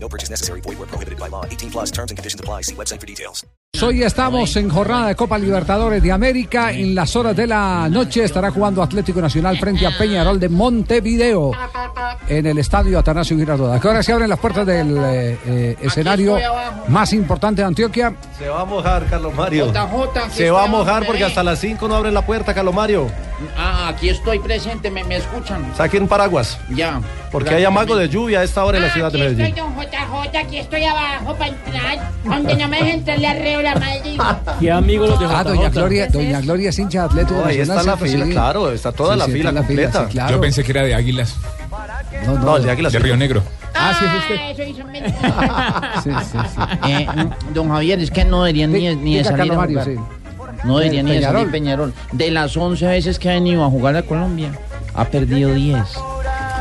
No purchase necessary. Void where prohibited by law. 18 plus terms and conditions apply. See website for details. Hoy estamos en jornada de Copa Libertadores de América. En las horas de la noche estará jugando Atlético Nacional frente a Peñarol de Montevideo en el estadio Atanasio Girardot. Que ahora se abren las puertas del eh, eh, escenario más importante de Antioquia. Se va a mojar, Carlos Mario. JJ, Se va a mojar porque hasta las 5 no abren la puerta, Carlos Mario. Ah, aquí estoy presente, me, me escuchan. Saquen un paraguas. Ya. Porque hay amago de lluvia a esta hora en la ciudad de Aquí estoy, Medellín. don JJ, aquí estoy abajo para entrar, donde no me deje entrarle arreo la madre. Qué amigos los de Ah, doña Gloria, doña Gloria es hincha de Atlético ahí está la fila, claro, está toda la fila completa. Yo pensé que era de Águilas, No, no, el de Águilas. de Río Negro. Ah, sí, es usted. hizo mentira. Sí, sí, sí. Eh, don Javier, es que no deberían ni, de salir a jugar. No deberían ni de salir Peñarol. De las 11 veces que ha venido a jugar a Colombia, ha perdido 10.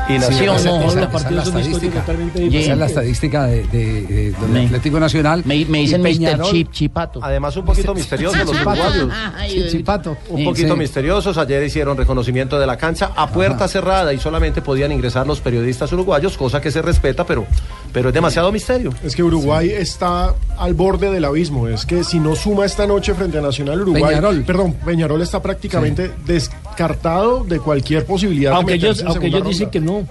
Y Sí, ¿Sí o esa- no? esa- Los esa es partidos la son historias estadística. totalmente Esa Esa es la estadística de, de- de- del Me- Atlético Nacional. Me, me dicen Mr. Peñarol- Chip, Chipato. Además, un poquito misteriosos los uruguayos. Sí, Chipato. Un poquito Sí. misteriosos. Ayer hicieron reconocimiento de la cancha a puerta cerrada y solamente podían ingresar los periodistas uruguayos, cosa que se respeta, pero, pero es demasiado misterio. Es que Uruguay está al borde del abismo. Es que si no suma esta noche frente a Nacional Uruguay, Peñarol. perdón, Peñarol está prácticamente descartado de cualquier posibilidad. de Aunque ellos, meterse en aunque ellos dicen que no.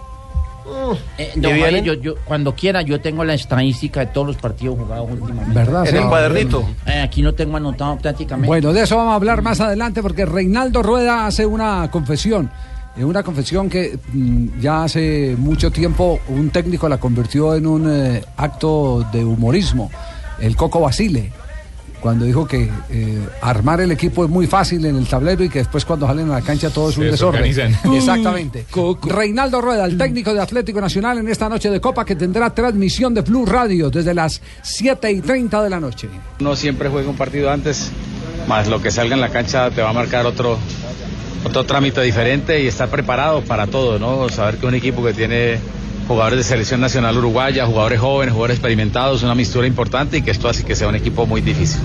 Eh, ¿Y don vienen? Javier, yo, yo, cuando quiera, yo tengo la estadística de todos los partidos jugados últimamente. ¿Verdad? En el cuadernito. Eh, aquí lo tengo anotado prácticamente. Bueno, de eso vamos a hablar más adelante porque Reinaldo Rueda hace una confesión. eh, Una confesión que mm, ya hace mucho tiempo un técnico la convirtió en un eh, acto de humorismo, el Coco Basile, cuando dijo que eh, armar el equipo es muy fácil en el tablero y que después cuando salen a la cancha todo es un desorden. Exactamente. Reinaldo Rueda, el técnico de Atlético Nacional en esta noche de Copa que tendrá transmisión de Blue Radio desde las 7 y 30 de la noche. Uno siempre juega un partido antes, más lo que salga en la cancha te va a marcar otro, otro trámite diferente y estar preparado para todo, ¿no? Saber que un equipo que tiene jugadores de selección nacional uruguaya, jugadores jóvenes, jugadores experimentados, una mistura importante y que esto hace que sea un equipo muy difícil.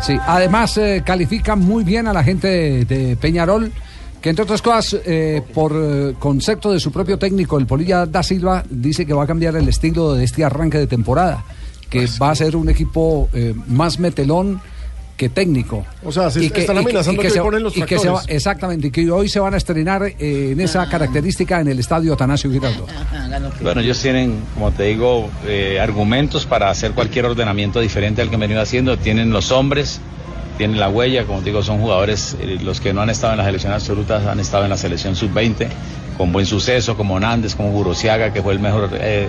Sí, además eh, califican muy bien a la gente de, de Peñarol, que entre otras cosas, eh, por eh, concepto de su propio técnico, el Polilla da Silva, dice que va a cambiar el estilo de este arranque de temporada, que va a ser un equipo eh, más metelón que técnico. O sea, se Y que- están y que- amenazando y que que se- ponen los y que se va-. Exactamente, y que hoy se van a estrenar eh, en esa característica en el estadio Atanasio Girardot. Bueno, ellos tienen, como te digo, eh, argumentos para hacer cualquier ordenamiento diferente al que han venido haciendo. Tienen los hombres, tienen la huella, como te digo, son jugadores, eh, los que no han estado en la selección absoluta han estado en la selección sub-20, con buen suceso, como Nández, como Burosiaga, que fue el mejor eh,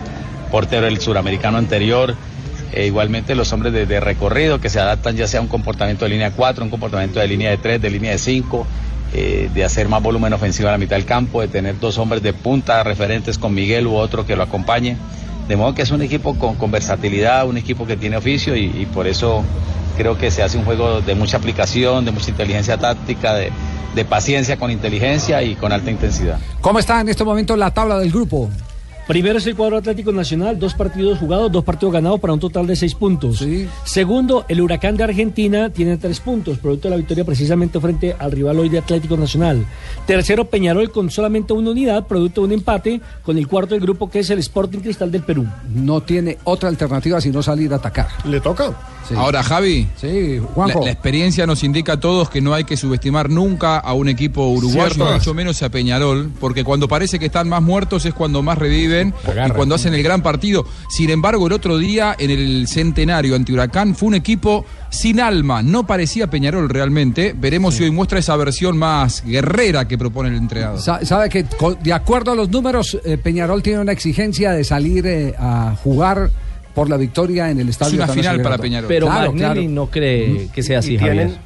portero del suramericano anterior. Eh, igualmente los hombres de, recorrido que se adaptan ya sea a un comportamiento de línea 4, un comportamiento de línea de 3, de línea de 5, eh, de hacer más volumen ofensivo a la mitad del campo, de tener dos hombres de punta referentes con Miguel u otro que lo acompañe. De modo que es un equipo con, versatilidad, un equipo que tiene oficio y, y por eso creo que se hace un juego de mucha aplicación, de mucha inteligencia táctica, de, de paciencia con inteligencia y con alta intensidad. ¿Cómo está en este momento la tabla del grupo? Primero es el cuadro Atlético Nacional, dos partidos jugados, dos partidos ganados para un total de seis puntos. Sí. Segundo, el Huracán de Argentina tiene tres puntos, producto de la victoria precisamente frente al rival hoy de Atlético Nacional. Tercero, Peñarol con solamente una unidad, producto de un empate con el cuarto del grupo que es el Sporting Cristal del Perú. No tiene otra alternativa sino salir a atacar. ¿Le toca? Sí. Ahora, Javi, Sí, la, Juanjo. la experiencia nos indica a todos que no hay que subestimar nunca a un equipo uruguayo, mucho menos a Peñarol, porque cuando parece que están más muertos es cuando más y cuando hacen el gran partido. Sin embargo, el otro día en el centenario ante Huracán fue un equipo sin alma, no parecía Peñarol realmente. Veremos si hoy muestra esa versión más guerrera que propone el entrenador. Sa- Sabe que de acuerdo a los números, eh, Peñarol tiene una exigencia de salir eh, a jugar por la victoria en el estadio. una Atanasio final para. Peñarol. Pero Claro, Magnelli claro. no cree que sea así, y Javier. tienen,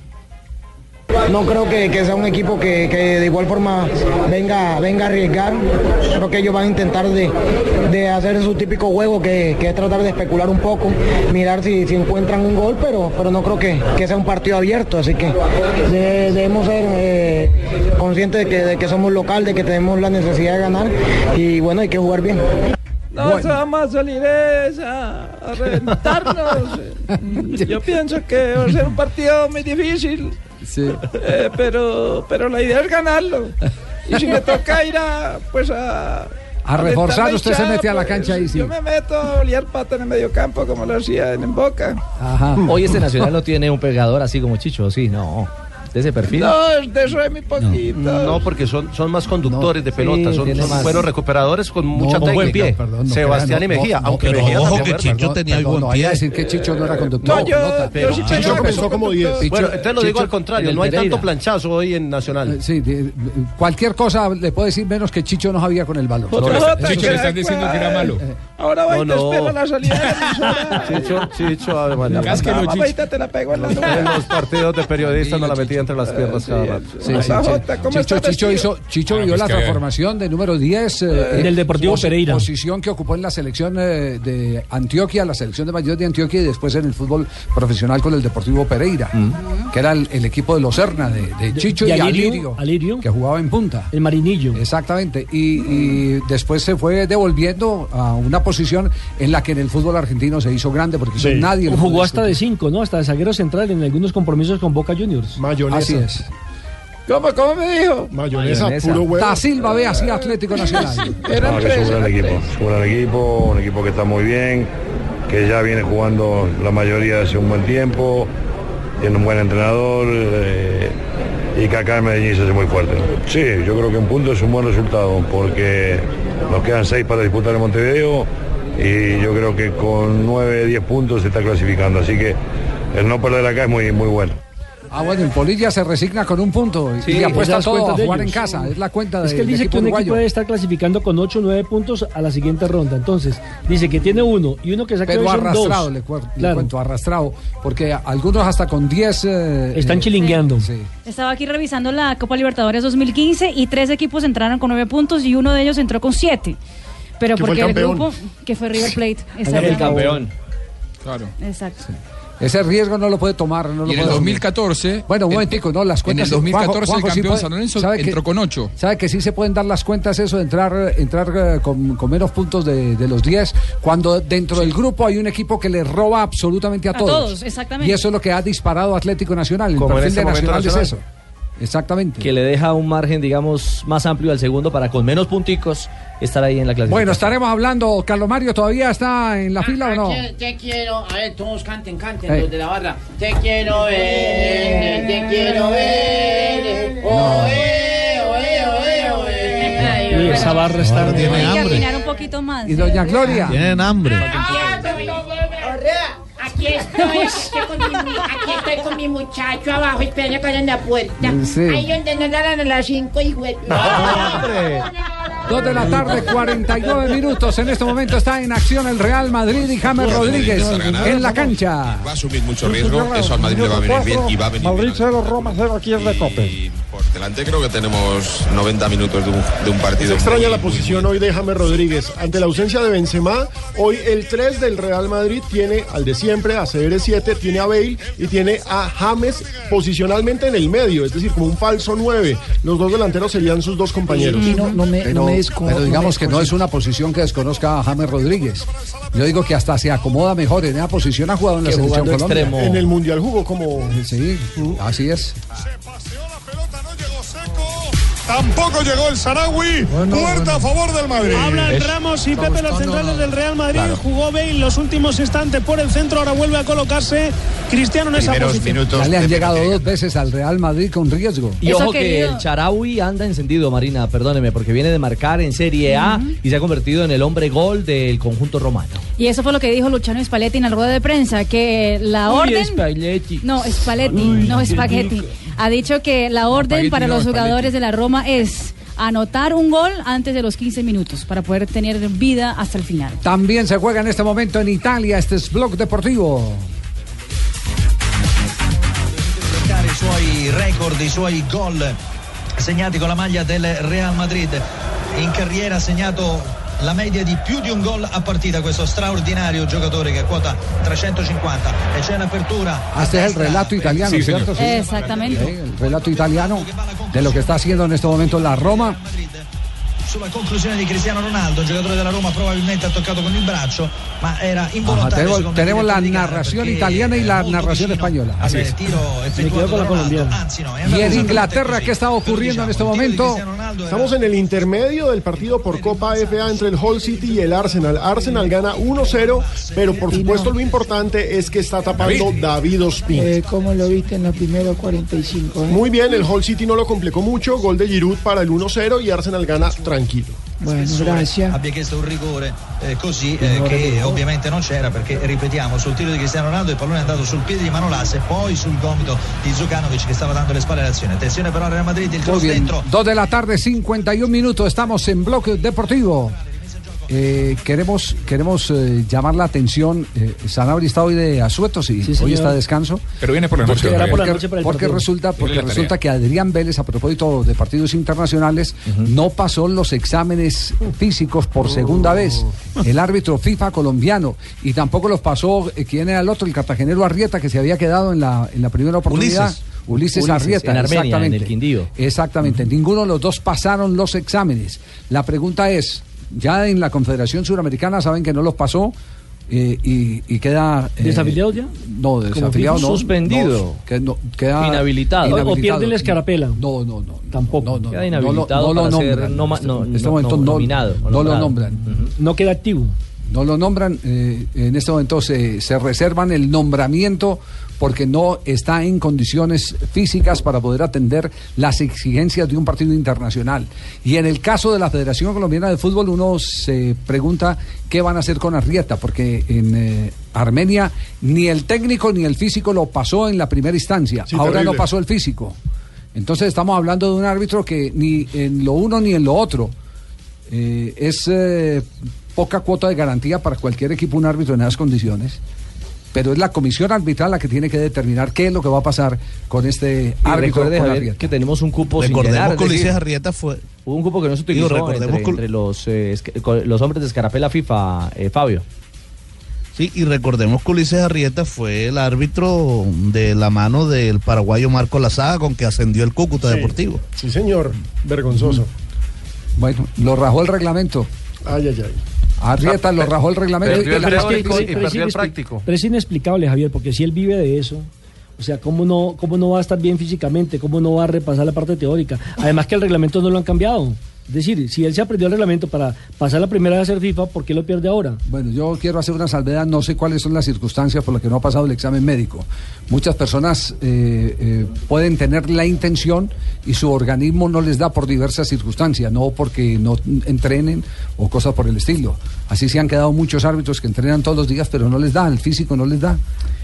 no creo que, que sea un equipo que, que de igual forma venga, venga a arriesgar. Creo que ellos van a intentar de, de hacer su típico juego, que, que es tratar de especular un poco, mirar si, si encuentran un gol, pero, pero no creo que, que sea un partido abierto. Así que de- debemos ser eh, conscientes de que, de que somos local, de que tenemos la necesidad de ganar y bueno, hay que jugar bien. No se vamos a salir es a, a reventarnos. Yo pienso que va a ser un partido muy difícil, Sí. eh, pero, pero la idea es ganarlo. Y si me toca ir a, pues a... A reforzar, usted se mete a la pues, cancha ahí, sí. Yo me meto a liar pata en el medio campo como lo hacía en, en Boca. Ajá. Hoy este Nacional no tiene un pegador así como Chicho, sí, no. De ese perfil. No, de eso es muy poquito. No, porque son, son más conductores de pelota, Sí, son, tiene son más. buenos recuperadores con mucha con técnica. buen pie. Perdón, no Sebastián y no, Mejía, no, aunque pero Mejía ojo que Chicho perdón, tenía perdón, buen no pie. vaya a decir que Chicho no era conductor. No, yo- sí Chicho comenzó como 10. Chicho- Bueno, entonces lo digo Chicho- al contrario, no hay Pereira. tanto planchazo hoy en Nacional. Sí, de- cualquier cosa le puede decir menos que Chicho no sabía con el balón. Chicho, que le están diciendo que era malo. Ahora va y te no. espero a la salida de. Chicho, Chicho, Ave María. Ahorita te la pego en la En los partidos de periodistas no la metía entre las piernas cada rato. Sí, Otra sí, sí. jota, ¿cómo Chicho, Chicho hizo, Chicho Ah, vio la transformación de número 10 eh, Del Deportivo Pereira. Posición que ocupó en la selección eh, de Antioquia, la selección de mayor de Antioquia y después en el fútbol profesional con el Deportivo Pereira, que era el, equipo de los Serna, de, Chicho y, Alirio, que jugaba en punta. El Marinillo. Exactamente, y, y después se fue devolviendo a una posición en la que en el fútbol argentino se hizo grande porque Sí. nadie lo Jugó hasta de. 5, ¿no? Hasta de zaguero central en algunos compromisos con Boca Juniors. Mayonesa. Así es. ¿Cómo, cómo me dijo? Mayonesa, Mayonesa. puro huevo. Da Silva ve así Atlético Nacional. Era No, que equipo, gran equipo, un equipo que está muy bien, que ya viene jugando la mayoría hace un buen tiempo, tiene un buen entrenador eh, y que acá en Medellín se hace muy fuerte. Sí, yo creo que un punto es un buen resultado porque nos quedan seis para disputar en Montevideo y yo creo que con nueve, diez puntos se está clasificando, así que el no perder acá es muy, muy bueno. Ah, bueno, el Polilla se resigna con un punto y Sí, apuesta todo a jugar en casa. Es la cuenta de, Es que él dice que un uruguayo. equipo debe estar clasificando con 8 o 9 puntos a la siguiente ronda. Entonces, dice que tiene uno y uno que saca Pero arrastrado, dos. le, Claro. cuento, arrastrado. Porque algunos hasta con 10... eh, Están eh, chilingueando. Sí. Estaba aquí revisando la Copa Libertadores 2015 y tres equipos entraron con nueve puntos y uno de ellos entró con siete. Pero Que fue el porque el, grupo, que fue River Plate. El Exacto. campeón. Claro. Exacto. Ese riesgo no lo puede tomar. No lo Y en el puede asumir. 2014. Bueno, un en- momentico, no, las En cuentas... el 2014 Juanjo, el sí campeón puede- San Lorenzo ¿sabe que- entró con 8. ¿Sabe que sí se pueden dar las cuentas eso de entrar, entrar eh, con, con menos puntos de, de los 10 cuando dentro del grupo hay un equipo que le roba absolutamente a, A todos, exactamente. Y eso es lo que ha disparado Atlético Nacional. El Como en perfil este de momento Nacional, es eso. Exactamente. Que le deja un margen, digamos, más amplio al segundo para con menos punticos estar ahí en la clasificación. Bueno, estaremos hablando. Carlos Mario todavía está en la fila o no? Te, te quiero, a ver, todos canten, canten, Ey. los de la barra. Te quiero ver, te quiero ver. Oe, oe, oe, oe. Ay, Y oe. esa barra está... Que afinar un poquito más. Y doña Gloria. Tienen hambre. Aquí estoy, aquí con mi, aquí estoy con mi muchacho abajo, esperando que abran la puerta. Sí. Ahí donde nos darán a las 5 y güey. Dos de la tarde, 49 minutos. En este momento está en acción el Real Madrid y James Rodríguez en la cancha. Va a asumir mucho riesgo, eso al Madrid le va a venir bien y va a venir Madrid bien. 0, Roma 0 aquí en Recope. Y por delante creo que tenemos 90 minutos de un, de un Es partido. extraña muy, la muy posición hoy de James Rodríguez. Ante la ausencia de Benzema, hoy el 3 del Real Madrid tiene al de siempre, a CR7, tiene a Bale y tiene a James posicionalmente en el medio, es decir, como un falso 9. Los dos delanteros serían sus dos compañeros. Pero, pero digamos que no es una posición que desconozca a James Rodríguez. Yo digo que hasta se acomoda mejor en esa posición. Ha jugado en la selección Colombia. extremo. En el Mundial jugó como... Sí, así es. Tampoco llegó el Sarawi. Puerta a favor del Madrid. Hablan Ramos y Pepe, los centrales del Real Madrid. Jugó Bale los últimos instantes por el centro. Ahora vuelve a colocarse Cristiano en esa posición. Ya le han llegado dos veces al Real Madrid con riesgo. Y Eso ojo que querido. el Charaui anda encendido, Marina, perdóneme, porque viene de marcar en Serie A y se ha convertido en el hombre gol del conjunto romano. Y eso fue lo que dijo Luciano Spalletti en la rueda de prensa, que la Uy, orden... Spalletti. No, Spalletti, no Spaghetti. Ha dicho que la orden para los jugadores de la Roma es anotar un gol antes de los 15 minutos para poder tener vida hasta el final. También se juega en este momento en Italia. Este es Blog Deportivo. i suoi record, i suoi gol segnati con la maglia del Real Madrid. In carriera ha segnato la media di più di un gol a partita questo straordinario giocatore che quota 350 e c'è l'apertura Este es el relato italiano, Sí, señor. ¿cierto? Sí. Exactamente. El relato italiano de lo que está haciendo en este momento la Roma. Sulla conclusione di Cristiano Ronaldo, giocatore della Roma probabilmente ha toccato con il braccio, ma era Ajá, involontario tenemos la narración italiana y la narración española. tiro effettuato da Ronaldo, anzi no, è Y en Inglaterra, ¿qué está ocurriendo en este momento? Estamos en el intermedio del partido por Copa FA entre el Hull City y el Arsenal. Arsenal gana 1-0, pero por supuesto lo importante es que está tapando David Ospina. Eh, ¿Cómo lo viste en los primeros 45? eh? Muy bien, el Hull City no lo complicó mucho, gol de Giroud para el 1-0 y Arsenal gana tranquilo. Bueno, Spessore gracias. abbia chiesto un rigore eh, così eh, che ovviamente non c'era perché ripetiamo sul tiro di Cristiano Ronaldo il pallone è andato sul piede di Manolas e poi sul gomito di Zukanovic che stava dando le spalle all'azione attenzione però al Real Madrid il cross dentro 2 de la tarde, 51 minutos. Estamos en bloque deportivo. Eh, queremos queremos eh, llamar la atención. Eh, Sanabria está hoy de asueto, sí. Sí, hoy está de descanso. Pero viene por la noche, Porque, noche para el resulta, porque resulta que Adrián Vélez, a propósito de partidos internacionales, no pasó los exámenes físicos por segunda vez. El árbitro FIFA colombiano. Y tampoco los pasó, eh, ¿quién era el otro? El cartagenero Arrieta, que se había quedado en la, en la primera oportunidad. Ulises. Ulises, Ulises, Arrieta, en Armenia, exactamente. en el Quindío. Exactamente, ninguno de los dos pasaron los exámenes. La pregunta es, ya en la Confederación Suramericana saben que no los pasó eh, y, y queda... eh, ¿Desafiliado ya? No, desafiliado no. Suspendido. no, que no- queda Inhabilitado. O- o pierde la escarapela. No, no, no. Tampoco. no, Queda inhabilitado no lo nombran. no En este- momento nominado, no lo nombran. No queda activo. No lo nombran, eh, en este momento se, se reservan el nombramiento porque no está en condiciones físicas para poder atender las exigencias de un partido internacional. Y en el caso de la Federación Colombiana de Fútbol, uno se pregunta qué van a hacer con Arrieta, porque en eh, Armenia ni el técnico ni el físico lo pasó en la primera instancia. Sí, Ahora terrible. no pasó el físico. Entonces estamos hablando de un árbitro que ni en lo uno ni en lo otro eh, es eh, poca cuota de garantía para cualquier equipo un árbitro en esas condiciones. Pero es la comisión arbitral la que tiene que determinar qué es lo que va a pasar con este árbitro Javier, Arrieta. que tenemos un cupo sin Recordemos que Ulises Arrieta fue. Hubo un cupo que no se Digo, utilizó recordemos entre, los, eh, los hombres de escarapela FIFA, eh, Fabio. Sí, y recordemos que Ulises Arrieta fue el árbitro de la mano del paraguayo Marco Lazaga con que ascendió el Cúcuta Sí. Deportivo. Sí, señor. Vergonzoso. Bueno, lo rajó el reglamento. Ay, ay, ay. Arrieta lo rajó el reglamento. Pero y la- es que- pero es inexpli- Pero es inexplicable, Javier, porque si él vive de eso, o sea, ¿cómo no, ¿cómo no va a estar bien físicamente? ¿Cómo no va a repasar la parte teórica? Además que el reglamento no lo han cambiado. Es decir, si él se aprendió el reglamento para pasar la primera vez a ser FIFA, ¿por qué lo pierde ahora? Bueno, yo quiero hacer una salvedad, no sé cuáles son las circunstancias por las que no ha pasado el examen médico. Muchas personas eh, eh, pueden tener la intención y su organismo no les da por diversas circunstancias, no porque no entrenen o cosas por el estilo. Así se han quedado muchos árbitros que entrenan todos los días, pero no les da, el físico no les da.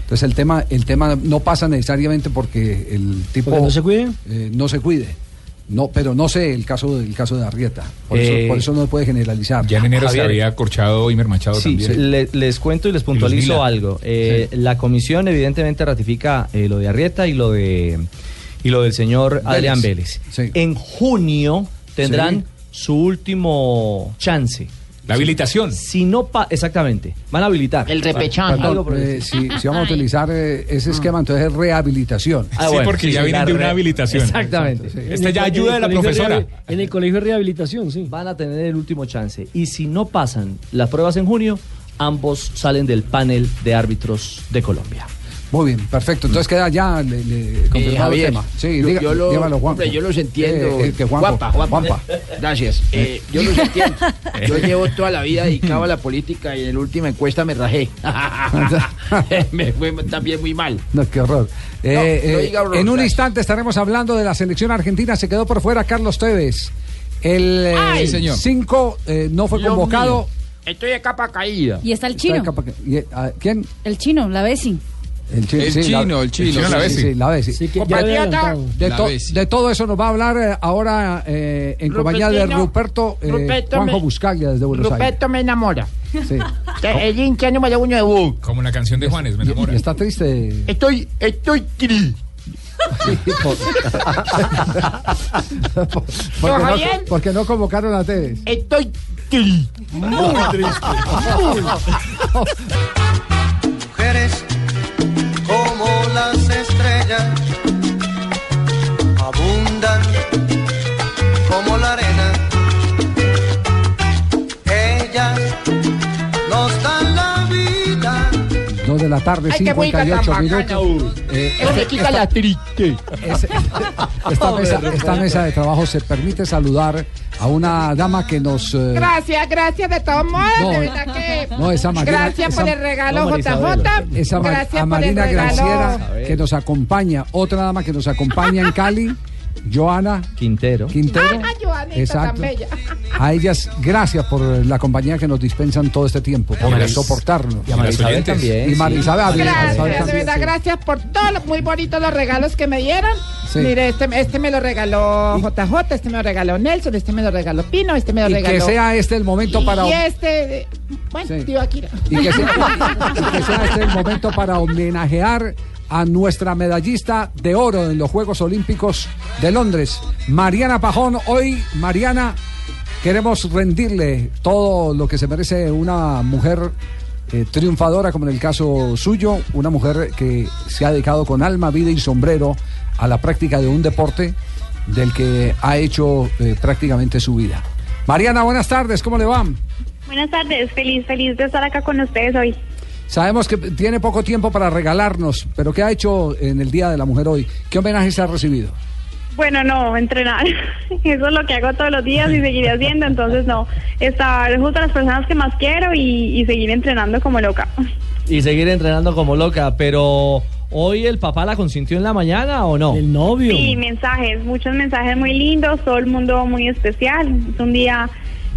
Entonces el tema, el tema no pasa necesariamente porque el tipo ¿Porque no se cuide? eh, no se cuide. No, pero no sé el caso del caso de Arrieta. Por, Eh, eso, por eso no se puede generalizar. Ya en enero se había corchado Imer Machado Sí, también. le- les cuento y les puntualizo algo. Eh, La comisión evidentemente ratifica eh, lo de Arrieta y lo de y lo del señor Adrián Vélez. En junio tendrán su último chance. La habilitación. Si no pa exactamente, van a habilitar. El repechaje. Eh, si, si vamos a utilizar eh, ese esquema, entonces es rehabilitación. Ah, Sí, bueno, porque sí, ya sí, vienen de una habilitación. Exactamente. Sí. Esta ya ayuda de la profesora. En el colegio de rehabilitación, sí. Van a tener el último chance. Y si no pasan las pruebas en junio, ambos salen del panel de árbitros de Colombia. Muy bien, perfecto. Entonces queda ya le, le confirmado el Eh, Javier, tema. Sí, yo, diga- yo lo, dígalo, Juanjo. hombre, yo los entiendo. Eh, eh, que Juanpa, Juanpa. Juanpa. Gracias. Eh, yo los entiendo. Yo llevo toda la vida dedicado a la política y en la última encuesta me rajé. me fue también muy mal. No, qué horror. Eh, no eh, diga horror, en un gracias. instante estaremos hablando de la selección argentina. Se quedó por fuera Carlos Tevez. El Ay, señor. 5 no fue Dios convocado. mío. Estoy de capa caída. Y está el chino. capa- ah, ¿Quién? El chino, la Bessi. El chino, El sí, chino, el chino, la sí, Bessi. sí, la Bessi. Que ya. De, La to- Bessi. de todo eso nos va a hablar eh, ahora eh, en compañía de Ruperto, eh, Ruperto Juanjo me- Buscaglia desde Buenos Aires. Ruperto me enamora. Sí. El hincha número uno de Boca. Como una canción de Juanes, me enamora. Y está triste. Estoy, estoy triste. Porque no, porque no convocaron a Tevez. Estoy Muy triste. Muy. mujeres como las estrellas abundan 2 de la tarde, Ay, 58 minutos. Eh, eh, esta, eh, mesa, esta mesa de trabajo se permite saludar a una dama que nos. Eh... Gracias, gracias de todos modos. No, de verdad que. No, esa Marina, gracias esa, por el regalo, no, JJ. Esa gracias a Marina Graciera que nos acompaña, otra dama que nos acompaña en Cali. Joana Quintero. Quintero. Ah, Joanita, Exacto. tan bella. A ellas, gracias por la compañía que nos dispensan todo este tiempo, por Maris- soportarnos. y a Marisabel también, Y sí. Marisabel, Marisabel Gracias, de también, verdad, sí. gracias por todos los muy bonitos los regalos que me dieron. Sí. Mire, este, este me lo regaló JJ, este me lo regaló Nelson, este me lo regaló Pino, este me lo Y regaló. que sea este el momento para... Y este, bueno, Sí. tío Akira. y que sea, y que sea este el momento para homenajear a nuestra medallista de oro en los Juegos Olímpicos de Londres, Mariana Pajón. Hoy, Mariana, queremos rendirle todo lo que se merece una mujer eh, triunfadora como en el caso suyo, una mujer que se ha dedicado con alma, vida y sombrero a la práctica de un deporte del que ha hecho eh, prácticamente su vida. Mariana, buenas tardes, ¿cómo le va? Buenas tardes, feliz, feliz de estar acá con ustedes hoy. Sabemos que tiene poco tiempo para regalarnos, pero ¿qué ha hecho en el Día de la Mujer hoy? ¿Qué homenajes ha recibido? Bueno, no, entrenar. Eso es lo que hago todos los días y seguiré haciendo, entonces no, estar junto a las personas que más quiero y, y seguir entrenando como loca. Y seguir entrenando como loca, pero ¿hoy el papá la consintió en la mañana o no? El novio. Sí, mensajes, muchos mensajes muy lindos, todo el mundo muy especial. Es un día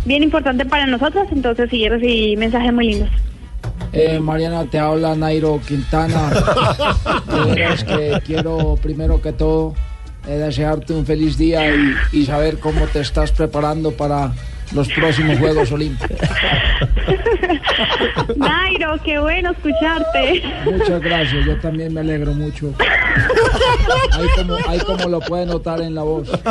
bien importante para nosotros, entonces sí, recibí mensajes muy lindos. Eh, Mariana, te habla Nairo Quintana. Que quiero, primero que todo, eh, desearte un feliz día y, y saber cómo te estás preparando para los próximos Juegos Olímpicos. Nairo, qué bueno escucharte. Muchas gracias, yo también me alegro mucho. Ahí como, ahí como lo puede notar en la voz.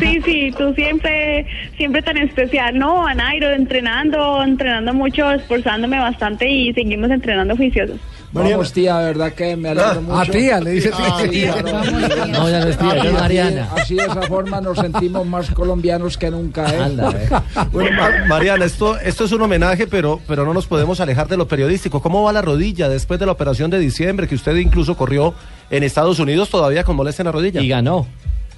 Sí, sí, tú siempre, siempre tan especial, ¿no? A Nairo, entrenando, entrenando mucho, esforzándome bastante y seguimos entrenando juiciosos. Vamos, tía, de verdad que me alegro mucho. Ah, tía, le dice Ah, tía. tía, no, No, ya no es tía, ya es Así- Mariana. Así de esa forma nos sentimos más colombianos que nunca, ¿eh? Anda, eh. Bueno, Ma- Mariana, esto, esto es un homenaje, pero, pero no nos podemos alejar de lo periodístico. ¿Cómo va la rodilla después de la operación de diciembre que usted incluso corrió en Estados Unidos todavía con molestia en la rodilla? Y ganó.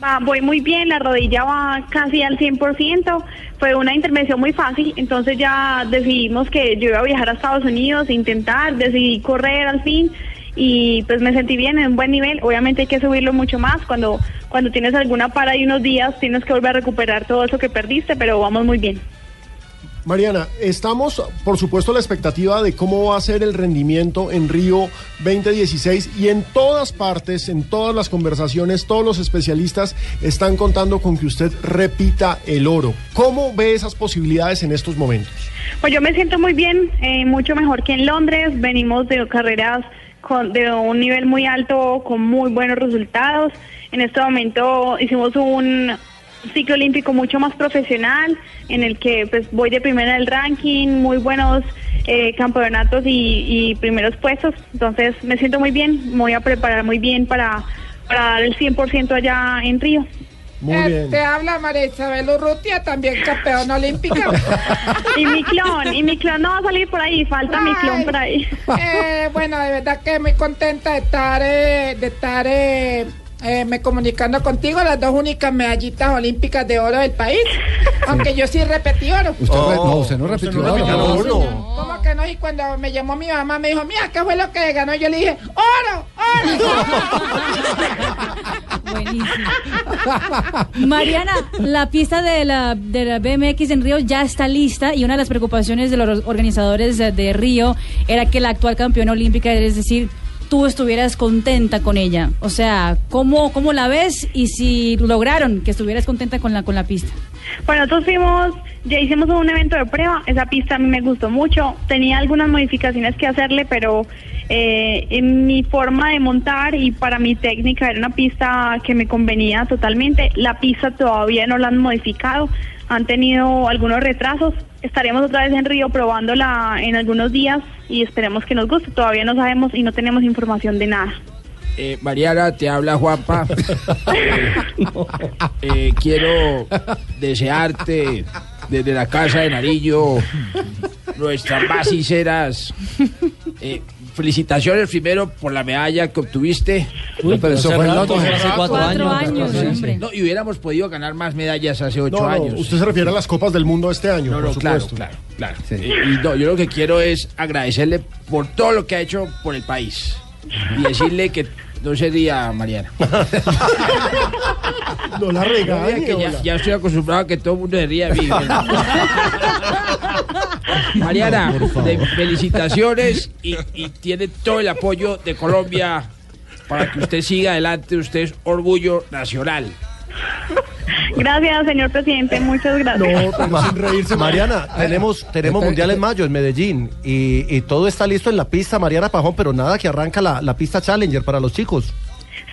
Va, voy muy bien, la rodilla va casi al 100%. Fue una intervención muy fácil, entonces ya decidimos que yo iba a viajar a Estados Unidos, intentar, decidí correr al fin y pues me sentí bien en un buen nivel. Obviamente hay que subirlo mucho más. Cuando, cuando tienes alguna para y unos días tienes que volver a recuperar todo eso que perdiste, pero vamos muy bien. Mariana, estamos, por supuesto, a la expectativa de cómo va a ser el rendimiento en Río 2016 y en todas partes, en todas las conversaciones, todos los especialistas están contando con que usted repita el oro. ¿Cómo ve esas posibilidades en estos momentos? Pues yo me siento muy bien, eh, mucho mejor que en Londres. Venimos de carreras con, de un nivel muy alto, con muy buenos resultados. En este momento hicimos un ciclo olímpico mucho más profesional, en el que pues voy de primera del ranking, muy buenos eh, campeonatos y, y primeros puestos. Entonces me siento muy bien, me voy a preparar muy bien para, para dar el 100% allá en Río. Muy Eh, bien. Te habla María Isabel Urrutia, también campeona olímpica. Y mi clon, y mi clon no va a salir por ahí, falta mi clon por ahí. Eh, bueno, de verdad que muy contenta de estar, eh, de estar eh, me comunicando contigo, las dos únicas medallitas olímpicas de oro del país. Aunque yo sí repetí oro. Usted re- no, Oh, usted no usted no oro. repitió No, oro. ¿Cómo que no? Y cuando me llamó mi mamá me dijo, mira, ¿qué fue lo que ganó? Yo le dije, oro, Mariana, la pista de la, de la BMX en Río ya está lista y una de las preocupaciones de los organizadores de, de Río era que la actual campeona olímpica, es decir, tú estuvieras contenta con ella. O sea, ¿cómo, cómo la ves y si lograron que estuvieras contenta con la, con la pista? Bueno, nosotros fuimos, ya hicimos un evento de prueba, esa pista a mí me gustó mucho, tenía algunas modificaciones que hacerle, pero eh, en mi forma de montar y para mi técnica era una pista que me convenía totalmente. La pista todavía no la han modificado, han tenido algunos retrasos. Estaremos otra vez en Río probándola en algunos días y esperemos que nos guste. Todavía no sabemos y no tenemos información de nada. Eh, Mariana, te habla Juanpa. Eh, quiero desearte desde la casa de Narillo nuestras más sinceras eh, felicitaciones primero por la medalla que obtuviste. Uy, pero eso fue. Hace cuatro Cuatro años, sí. No, y hubiéramos podido ganar más medallas hace ocho No, no, años. usted se refiere a las Copas del Mundo este año, No, por no, claro, supuesto. claro, claro. Eh, Y no, yo lo que quiero es agradecerle por todo lo que ha hecho por el país y decirle que no se ría, Mariana. No la regañe, que ya, ya estoy acostumbrado a que todo el mundo se ría de mí. Mariana, No, de- felicitaciones y, y tiene todo el apoyo de Colombia para que usted siga adelante. Usted es orgullo nacional. Gracias, señor presidente, muchas gracias. Ma- Mariana, tenemos, tenemos Mundial en mayo en Medellín y, y todo está listo en la pista Mariana Pajón, pero nada que arranca la, la pista Challenger para los chicos.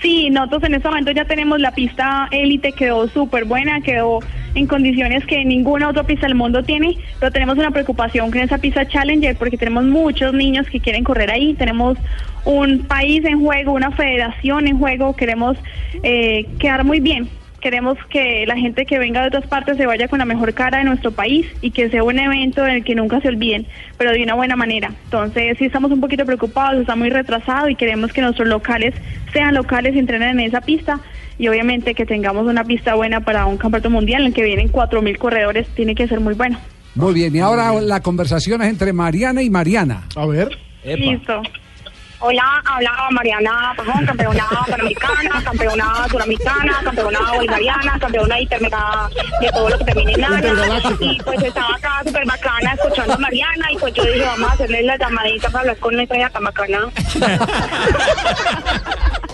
Sí, nosotros en este momento ya tenemos la pista élite, quedó súper buena, quedó en condiciones que ninguna otra pista del mundo tiene, pero tenemos una preocupación con esa pista Challenger porque tenemos muchos niños que quieren correr ahí, tenemos un país en juego, una federación en juego, queremos eh, quedar muy bien. Queremos que la gente que venga de otras partes se vaya con la mejor cara de nuestro país y que sea un evento en el que nunca se olviden, pero de una buena manera. Entonces, sí estamos un poquito preocupados, está muy retrasado y queremos que nuestros locales sean locales y entrenen en esa pista y obviamente que tengamos una pista buena para un campeonato mundial en el que vienen 4.000 corredores, tiene que ser muy bueno. Muy bien, y ahora la conversación es entre Mariana y Mariana. A ver. Listo. Hola, habla Mariana Pajón, campeona panamericana, campeona suramericana, campeona bolivariana, campeona intermega de todo lo que termine en nada. Y pues estaba acá súper bacana escuchando a Mariana y pues yo dije, vamos a hacerle la llamadita para hablar con esta tan bacana.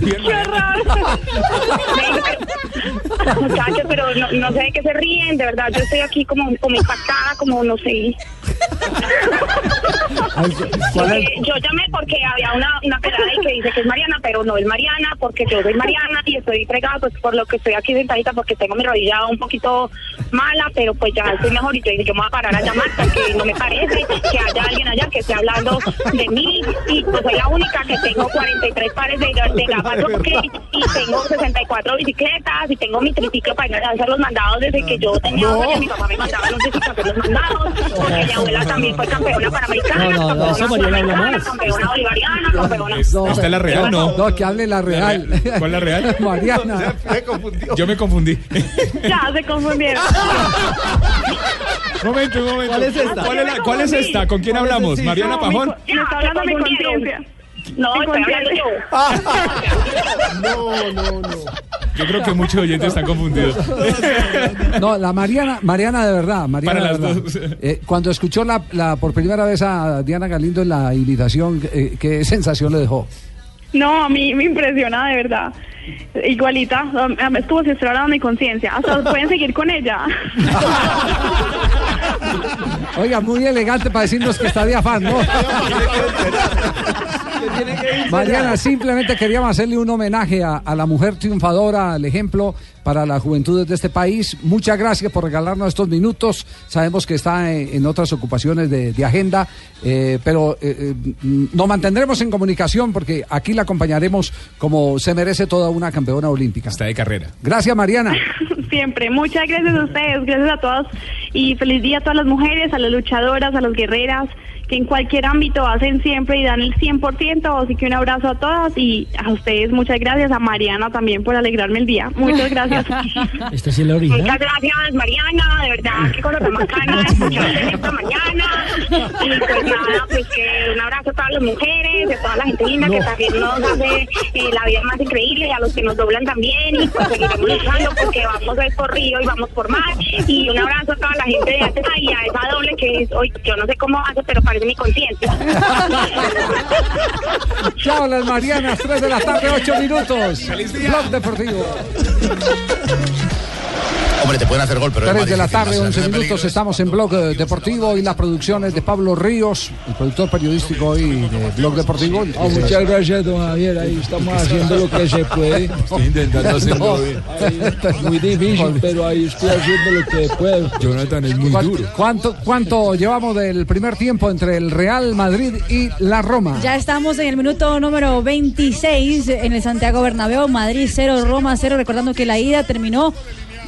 ¡Qué raro! Muchachos, pero no, no sé de qué se ríen, de verdad, yo estoy aquí como, como impactada, como no sé. Yo llamé porque había una, una pelada ahí que dice que es Mariana, pero no es Mariana, porque yo soy Mariana y estoy fregada pues por lo que estoy aquí sentadita porque tengo mi rodilla un poquito mala, pero pues ya estoy mejor. Y yo dije, yo me voy a parar a llamar porque no me parece que haya alguien allá que esté hablando de mí. Y pues soy la única que tengo 43 pares de, de gafas Rocket y tengo 64 bicicletas y tengo mi triciclo para ir a hacer los mandados desde que yo tenía dos años, mi papá me mandaba los triciclos a hacer los mandados, porque mi abuela también fue campeona panamericana, No, no, no, eso campeona campeona bolivariana, campeona... ¿Está en la real? No. No, que hable la real. ¿Cuál es la real? Mariana. Yo me confundí. Ya se confundieron. momento, un momento. ¿Cuál es esta? ¿Cuál es, la- cuál es esta? ¿Con quién hablamos? ¿Mariana No, Pajón? mi- Me está hablando mi conciencia. No. No, no, no. Yo creo que muchos oyentes están confundidos. No, la Mariana, Mariana de verdad, Mariana Para de las verdad. dos. Eh, cuando escuchó la, la- por primera vez a Diana Galindo en la imitación, eh, ¿qué sensación le dejó? No, a mí me impresiona de verdad. Igualita, um, estuvo de mi conciencia. Hasta pueden seguir con ella. Oiga, muy elegante para decirnos que está de afán, ¿no? Mariana, simplemente queríamos hacerle un homenaje a, a la mujer triunfadora, al ejemplo para las juventudes de este país. Muchas gracias por regalarnos estos minutos. Sabemos que está en, en otras ocupaciones de, de agenda, eh, pero eh, eh, nos mantendremos en comunicación porque aquí la acompañaremos como se merece toda una campeona olímpica. Está de carrera. Gracias, Mariana. Siempre. Muchas gracias a ustedes, gracias a todos. Y feliz día a todas las mujeres, a las luchadoras, a las guerreras, que en cualquier ámbito hacen siempre y dan el 100%. Así que un abrazo a todas y a ustedes muchas gracias. A Mariana también por alegrarme el día. Muchas gracias. Esta sí es la original. Muchas gracias, Mariana. De verdad, qué cosa tan bacana escucharte esta mañana. Y pues nada, pues que un abrazo a todas las mujeres, a toda la gente linda que también nos hace eh, la vida más increíble y a los que nos doblan también. Y pues seguiremos luchando porque vamos a ir por Río y vamos por mar. Y un abrazo a toda la gente de Atena y a esa doble que es hoy, yo no sé cómo hace, pero parece parece mi conciencia. Chao, las Marianas, 3 de la tarde, 8 minutos. Blog Deportivo. Hombre, te pueden hacer gol, pero es 3 más de la tarde, más 11 peligro. minutos, estamos en Blog Deportivo y las producciones de Pablo Ríos, el productor periodístico hoy de Blog Deportivo. Ah, muchas gracias, don Javier. Ahí estamos haciendo lo que se puede. Estoy intentando hacerlo bien. Ahí, muy difícil, pero ahí estoy haciendo lo que puedo. Jonathan es muy duro. ¿Cuánto, ¿Cuánto llevamos del primer tiempo entre el Real Madrid y la Roma? Ya estamos en el minuto número 26 en el Santiago Bernabéu, Madrid 0, Roma 0, recordando que la ida terminó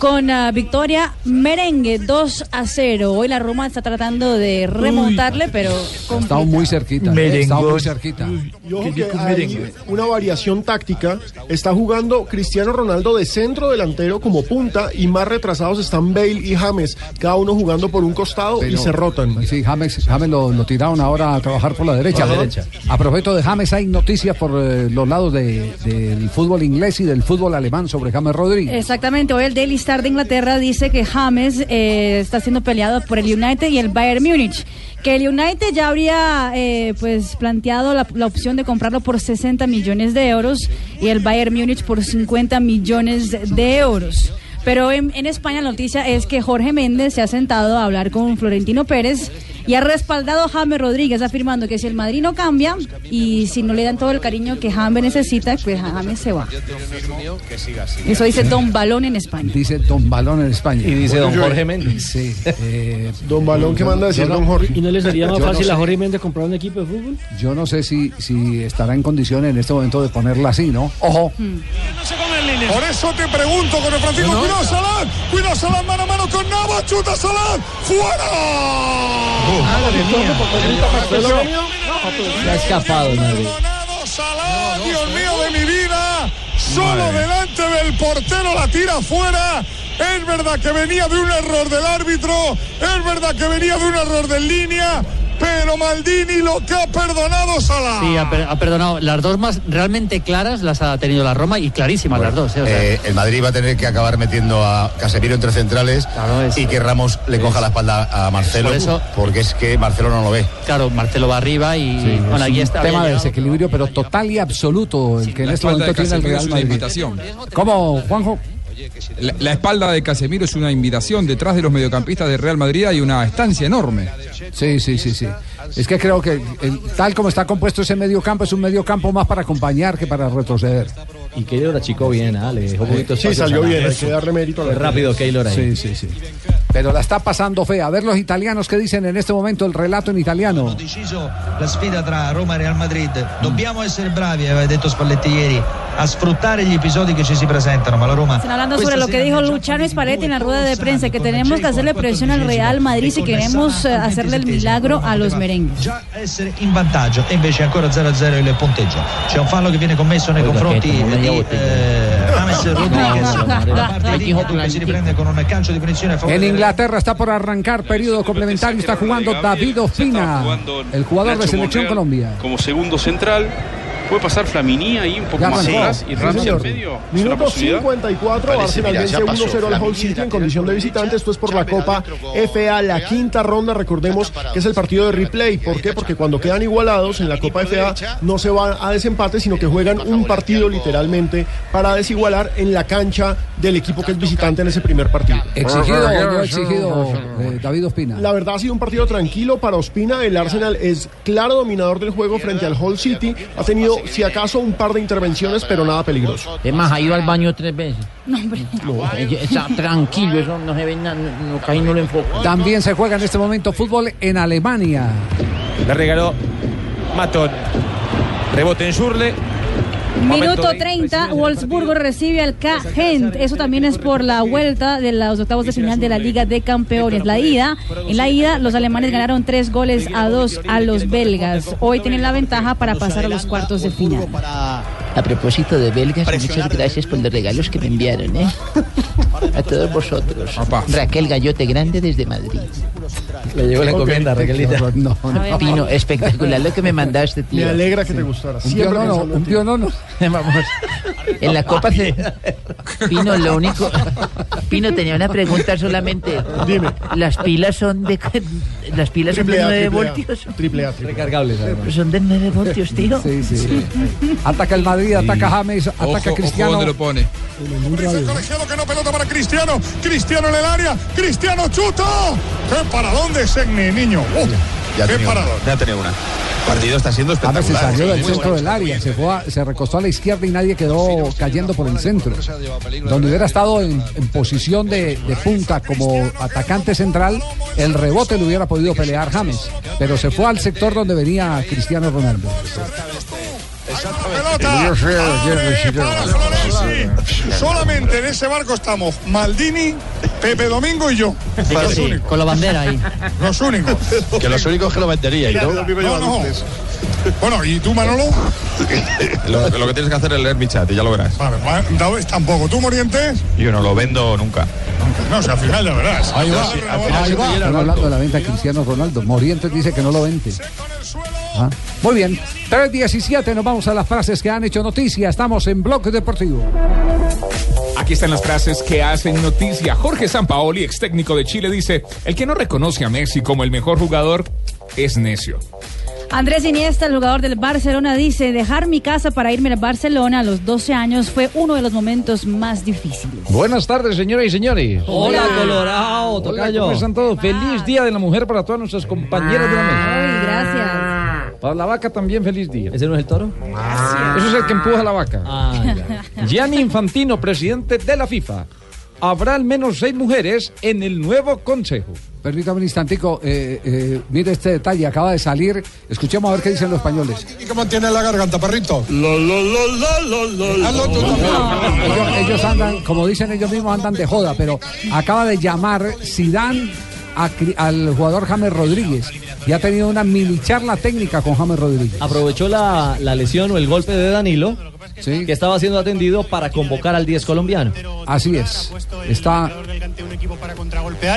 con ah, victoria merengue 2 a 0. Hoy la Roma está tratando de remontarle, pero con Estamos muy cerquita. eh, Estamos muy cerquita. Y ojo que hay una variación táctica. Está jugando Cristiano Ronaldo de centro delantero como punta y más retrasados están Bale y James, cada uno jugando por un costado y se rotan. Sí, James, James lo, lo tiraron ahora a trabajar por la derecha. Por la Ajá. derecha. A propósito de James, hay noticias por eh, los lados de- del fútbol inglés y del fútbol alemán sobre James Rodríguez. Exactamente, hoy el Daily Star de Inglaterra dice que James eh, está siendo peleado por el United y el Bayern Múnich. Que el United ya habría eh, pues planteado la, la opción de comprarlo por 60 millones de euros y el Bayern Múnich por 50 millones de euros. Pero en, en España la noticia es que Jorge Méndez se ha sentado a hablar con Florentino Pérez y ha respaldado a James Rodríguez afirmando que si el Madrid no cambia y si no le dan todo el cariño que James necesita, pues James se va. Eso dice Don Balón en España. Dice Don Balón en España. Y dice don yo- Jorge Méndez. Sí. eh, Don Balón, ¿qué manda a decir no- don Jorge? ¿Y no le sería más Yo no fácil sé. a Jorge Méndez comprar un equipo de fútbol? Yo no sé si, si estará en condiciones en este momento de ponerla así, ¿no? Ojo. Por eso te pregunto con el Francisco. Cuidado, Salah. Cuidado, Salah, mano a mano con Navas. Chuta, Salah. ¡Fuera! Se ha escapado, Madrid. Salah, Dios mío de mi vida. Solo delante del portero la tira fuera. Es verdad que venía de un error del árbitro. Es verdad que venía de un error de línea. Pero Maldini lo que ha perdonado Salah. Sí, ha, per- ha perdonado. Las dos más realmente claras las ha tenido la Roma y clarísimas las dos. ¿eh? O sea, Eh, el Madrid va a tener que acabar metiendo a Casemiro entre centrales y que Ramos le coja la espalda a Marcelo, Por eso- porque es que Marcelo no lo ve. claro, Marcelo va arriba y Sí, bueno, es aquí un está. tema de desequilibrio, pero total y absoluto el que en este momento tiene el Real Madrid. invitación. ¿Cómo, Juanjo? La, la espalda de Casemiro es una invitación. Detrás de los mediocampistas de Real Madrid hay una estancia enorme. Sí, sí, sí, sí. Es que creo que el- tal como está compuesto ese medio campo, es un medio campo más para acompañar que para retroceder. Y Keylor achicó bien, ¿ah? le dejó poquito Sí, salió bien, hay que darle mérito a la rápido Keylor ahí. Sí, sí, sí. Pero la está pasando fea. A ver los italianos que dicen en este momento el relato en italiano. deciso la sfida tra Roma e Real Madrid. Dobbiamo essere bravi, aveva detto Spalletti ieri, a sfruttare gli episodi che ci si presentano, ma la Roma Están hablando sobre lo que dijo Luciano Spalletti en la rueda de prensa, que tenemos que hacerle presión al Real Madrid si queremos eh, hacerle el milagro a los merengues. già essere in vantaggio e invece ancora 0-0 il punteggio. C'è un fallo che viene commesso nei confronti che di media eh, James Rodriguez no, no, da parte di Dico che si riprende con un calcio di punizione a favore En Inglaterra está por arrancar periodo complementario. Está jugando David Ospina, el jugador de Selección Colombia. Como segundo central. Puede pasar Flamini ahí un poco Ya más atrás y Sí, Ramsey señor. al medio. Minuto posibilidad. 54, Parece, Arsenal vence ya pasó 1-0 al Hull City en condición de visitante. Esto es por la Copa FA, la quinta ronda. Recordemos que es el partido de replay. ¿Por qué? Porque cuando quedan igualados en la Copa FA no se van a desempate, sino que juegan un partido literalmente para desigualar en la cancha del equipo que es visitante en ese primer partido. ¿Exigido o no exigido eh, David Ospina? La verdad ha sido un partido tranquilo para Ospina. El Arsenal es claro dominador del juego frente al Hull City. Ha tenido, si acaso, un par de intervenciones, pero nada peligroso. Es más, ha ido al baño tres veces. No, hombre. Está tranquilo, eso no se ve nada, no, no, ahí no lo enfoco. También se juega en este momento fútbol en Alemania. Le regaló Matón. Rebote en Schurle. Minuto 30, Wolfsburgo recibe al K Gent. Eso también es por la vuelta de los octavos de final de la Liga de Campeones. La ida, en la ida, los alemanes ganaron tres goles a dos a los belgas. Hoy tienen la ventaja para pasar a los cuartos de final. A propósito de belgas, muchas gracias por los regalos que me enviaron, ¿eh? A todos vosotros. Raquel Gallote Grande desde Madrid. Le llegó la encomienda, Raquelita. No, no. Pino, espectacular lo que me mandaste, tío. Me alegra que te gustara. Un Siempre pionono, pensando en un pionono. Vamos. En la Copa se... Pino, lo único... Pino, tenía una pregunta solamente. Dime. ¿Las pilas son de las pilas son de Triple A, 9 triple A. voltios? Triple A, triple A. Recargables. además. Pues son de 9 voltios, tío. Sí, sí. Ataca el Madrid, ataca James, ataca Ojo, Cristiano. ojo donde lo pone. Que no pelota para Cristiano. Cristiano en el área. Cristiano chuta. ¡Qué paradón de Segni, niño! ¡Oh! Ya ¡Qué tenía una. paradón! Ya tenía una. El partido está siendo James se espectacular. salió del centro del área, se, fue a- se recostó a la izquierda y nadie quedó cayendo por el centro. Donde hubiera estado en, en posición de, de punta como atacante central, el rebote lo hubiera podido pelear James. Pero se fue al sector donde venía Cristiano Ronaldo. Pelota. Abre para Florenzi. Solamente en ese barco estamos Maldini, Pepe Domingo y yo. Los Sí, únicos. con la bandera ahí. Los únicos. Que los únicos que lo vendería, ¿no? No, no. Bueno, ¿y tú, Manolo? Lo, lo que tienes que hacer es leer mi chat y ya lo verás. Vale, tampoco. ¿Tú, Morientes? Yo no lo vendo nunca. No, si al final ya verás. Ahí va, Sí, al final ahí va. Están hablando de la venta de Cristiano Ronaldo. Morientes dice que no lo vende. Ah, Muy bien, 3.17, nos vamos a las frases que han hecho noticia. Estamos en Bloque Deportivo. Aquí están las frases que hacen noticia. Jorge Sampaoli, ex técnico de Chile, dice: El que no reconoce a Messi como el mejor jugador es necio. Andrés Iniesta, el jugador del Barcelona, dice, dejar mi casa para irme al Barcelona a los 12 años fue uno de los momentos más difíciles. Buenas tardes, señoras y señores. Hola, Colorado, Hola. ¿cómo están todos? Feliz Día de la Mujer para todas nuestras compañeras de la mesa. Ay, gracias. Para la vaca también feliz día. ¿Ese no es el toro? Eso es el que empuja la vaca. Ah, ya. Gianni Infantino, presidente de la FIFA. Habrá al menos seis mujeres en el nuevo consejo. Permítame un instantico, eh, eh, mire este detalle, acaba de salir. Escuchemos a ver qué dicen los españoles. ¿Y qué mantiene la garganta, perrito? Lo, lo, lo, lo, lo, lo. Hazlo tú también. Ellos, ellos andan, como dicen ellos mismos, andan de joda, pero acaba de llamar Zidane al jugador James Rodríguez y ha tenido una mini charla técnica con James Rodríguez. Aprovechó la, la lesión o el golpe de Danilo, que estaba siendo atendido para convocar al 10 colombiano. Así es. Está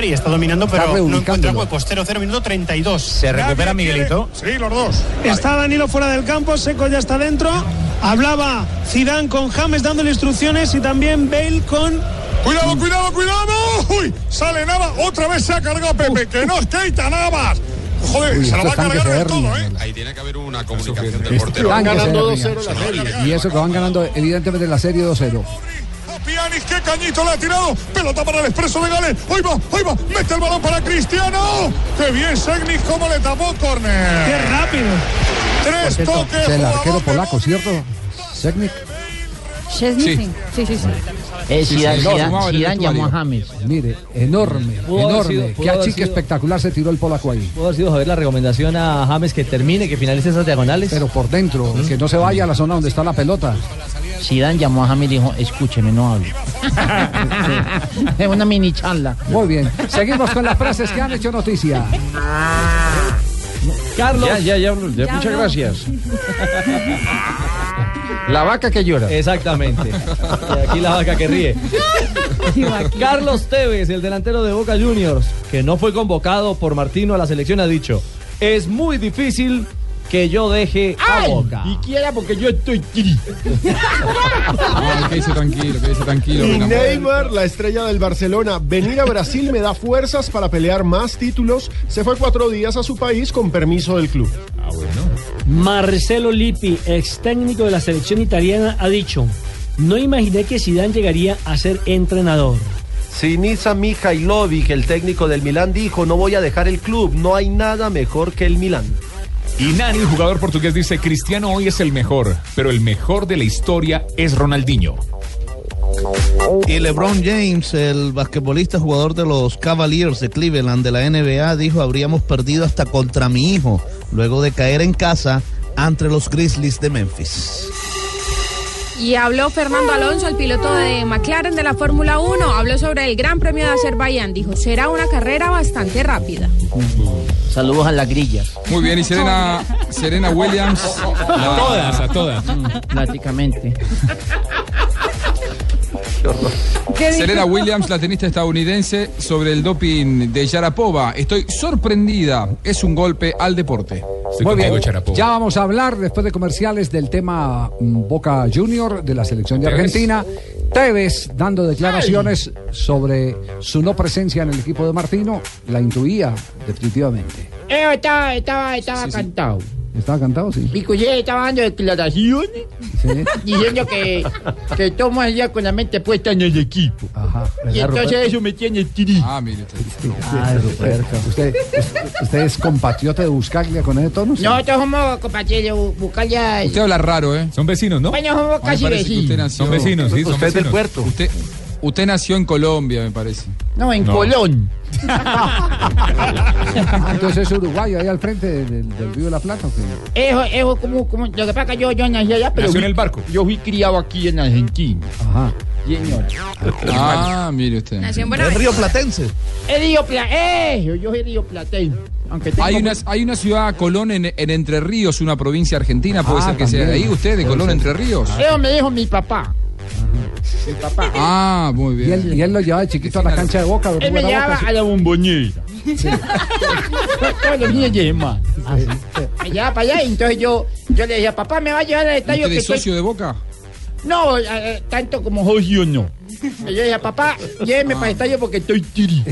y está dominando, Está pero no encuentra huecos. 0-0, minuto 32. ¿Se recupera Miguelito? Sí, los dos. Está Danilo fuera del campo, Seco ya está dentro. Hablaba Zidane con James dándole instrucciones y también Bale con Cuidado, cuidado, cuidado. Uy, sale Navas. Otra vez se ha cargado Pepe. Que no es Keita Navas. Joder, Uy, se la va a cargar todo, hernia. ¿eh? Ahí tiene que haber una comunicación del Están portero. ganando que se 2-0 la serie. Y eso que van ganando, evidentemente, la serie 2-0. Pianis, qué cañito le ha tirado. Pelota para el expreso de Gales. Hoy va, hoy va. Mete el balón para Cristiano. Qué bien, Segnis, cómo le tapó córner. Qué rápido. Tres toques. Es el arquero polaco, ¿cierto? Segnik. Chesney, Sí. sí. Sí, sí, sí. Eh, Sí, Zidane, sí, Zidane- enorme. Zidane llamó a James. Mire, enorme, Pudo enorme. sido- Qué achique sido- espectacular se tiró el polaco ahí. Pudo haber sido Javier la recomendación a James que termine, que finalice esas diagonales. Pero por dentro, que no se vaya a la zona donde está la pelota. Zidane llamó a James y dijo, escúcheme, no hable. Es una mini charla. Muy bien. Seguimos con las frases que han hecho noticia. Carlos. Ya, ya, ya, ya, Ya muchas habló. gracias. La vaca que llora. Exactamente. Y aquí la vaca que ríe. Carlos Tevez, el delantero de Boca Juniors, que no fue convocado por Martino a la selección, ha dicho: Es muy difícil que yo deje a Boca. Y quiera porque yo estoy aquí. Ay, que dice tranquilo, que dice tranquilo. Y no- Neymar, la estrella del Barcelona, venir a Brasil me da fuerzas para pelear más títulos. Se fue cuatro días a su país con permiso del club. Marcelo Lippi, ex técnico de la selección italiana, ha dicho: No imaginé que Zidane llegaría a ser entrenador. Sinisa Mihailovic, el técnico del Milán, dijo, no voy a dejar el club, no hay nada mejor que el Milán. Y Nani, el jugador portugués, dice: Cristiano hoy es el mejor, pero el mejor de la historia es Ronaldinho. Y LeBron James, el basquetbolista jugador de los Cavaliers de Cleveland de la NBA, dijo habríamos perdido hasta contra mi hijo luego de caer en casa ante los Grizzlies de Memphis. Y habló Fernando Alonso, el piloto de McLaren de la Fórmula 1. Habló sobre el Gran Premio de Azerbaiyán. Dijo, será una carrera bastante rápida. Saludos a las grillas. Muy bien, y Serena, Serena Williams. A todas, a todas. Prácticamente. Serena Williams, la tenista estadounidense, sobre el doping de Yarapova. Estoy sorprendida. Es un golpe al deporte. Muy bien. Ya vamos a hablar después de comerciales del tema mm, Boca Junior de la selección de. Argentina Tevez dando declaraciones sobre su no presencia en el equipo de Martino, la intuía definitivamente. Eh, estaba, estaba, estaba cantado. ¿Estaba cantado? Sí. Picuye estaba dando declaraciones Sí. diciendo que, que tomo el día con la mente puesta en el equipo. Ajá. Y entonces eso me tiene triste. Ah, mire usted. Ah, Ruperto. ¿Usted, ¿Usted es compatriota de Buscaglia con ese tono? sí? Nosotros somos compañeros, buscar ya. Usted habla raro, ¿eh? Son vecinos, ¿no? Bueno, somos casi vecinos. Son vecinos, sí, son Usted es del puerto. Usted, usted nació en Colombia, me parece. No, en No. Colón. Ah, Entonces es uruguayo ahí al frente del, del Río de la Plata. Eso, eso, como, como, lo que pasa que yo, yo nací allá, pero. Nació en el barco. Yo fui criado aquí en Argentina. Ajá. Señor. Ah, mire usted. Nació en Es río platense. Es Río Pla eh, yo soy Río Platense. Aunque tengo Hay una, hay una ciudad, Colón, en, en Entre Ríos, una provincia argentina. ¿Puede Ah, ser que sea de ahí usted, de Colón, Entre Ríos? Eso me dijo mi papá. Mi papá. Ah, muy Y bien. él, y él lo llevaba de chiquito a la cancha de Boca. Él me ¿verdad, llevaba Boca? a la bombonera. Todos los niños llevan. Me llevaba para allá y entonces yo, yo le decía, papá, ¿me va a llevar al estadio ¿Usted que es estoy-" socio de Boca? No, eh, eh, tanto como socio no. Y yo decía, papá, lléveme para el estadio porque estoy tiri.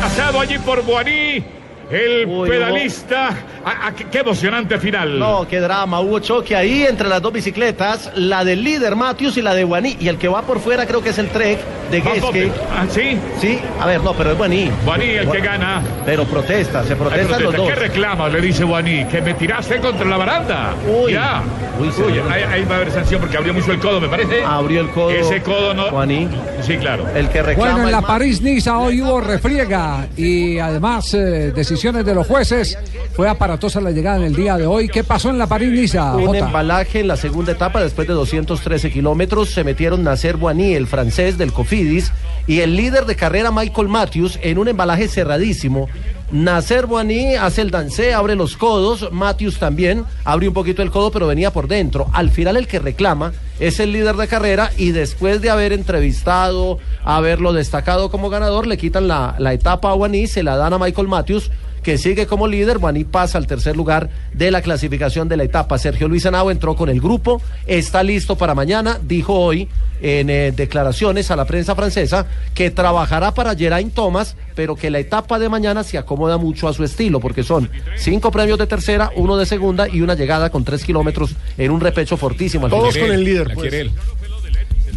Pasado allí por Guaní, el pedalista. Ah, ah, qué, qué emocionante final. No, qué drama. Hubo choque ahí entre las dos bicicletas, la del líder Matthews y la de Guaní. Y el que va por fuera creo que es el Trek de Geske. Ah, ¿sí? Sí, a ver, no, pero es Guaní. Guaní el que gana. Pero protesta, se protestan protesta. los dos. ¿Qué reclama? Le dice Guaní. Que me tiraste contra la baranda. Uy. Ya. Uy, Uy, ahí, ahí va a haber sanción porque abrió mucho el codo, me parece. Abrió el codo. Ese codo no. Guaní. Sí, claro. El que reclama. Bueno, en la París-Niza hoy hubo refriega y además eh, decisiones de los jueces. Fue aparatosa la llegada en el día de hoy. ¿Qué pasó en la París-Niza? Un embalaje en la segunda etapa después de 213 kilómetros. Se metieron Nasser Boigny, el francés del Cofidis, y el líder de carrera Michael Matthews en un embalaje cerradísimo. Nasser Boigny hace el dancé, abre los codos. Matthews también abre un poquito el codo, pero venía por dentro. Al final, el que reclama es el líder de carrera y después de haber entrevistado, haberlo destacado como ganador, le quitan la, la etapa a Boigny, se la dan a Michael Matthews que sigue como líder. Guaní pasa al tercer lugar de la clasificación de la etapa. Sergio Luis Henao entró con el grupo, está listo para mañana. Dijo hoy en eh, declaraciones a la prensa francesa que trabajará para Geraint Thomas, pero que la etapa de mañana se acomoda mucho a su estilo, porque son cinco premios de tercera, uno de segunda y una llegada con tres kilómetros en un repecho fortísimo. al Todos final. con el líder, pues.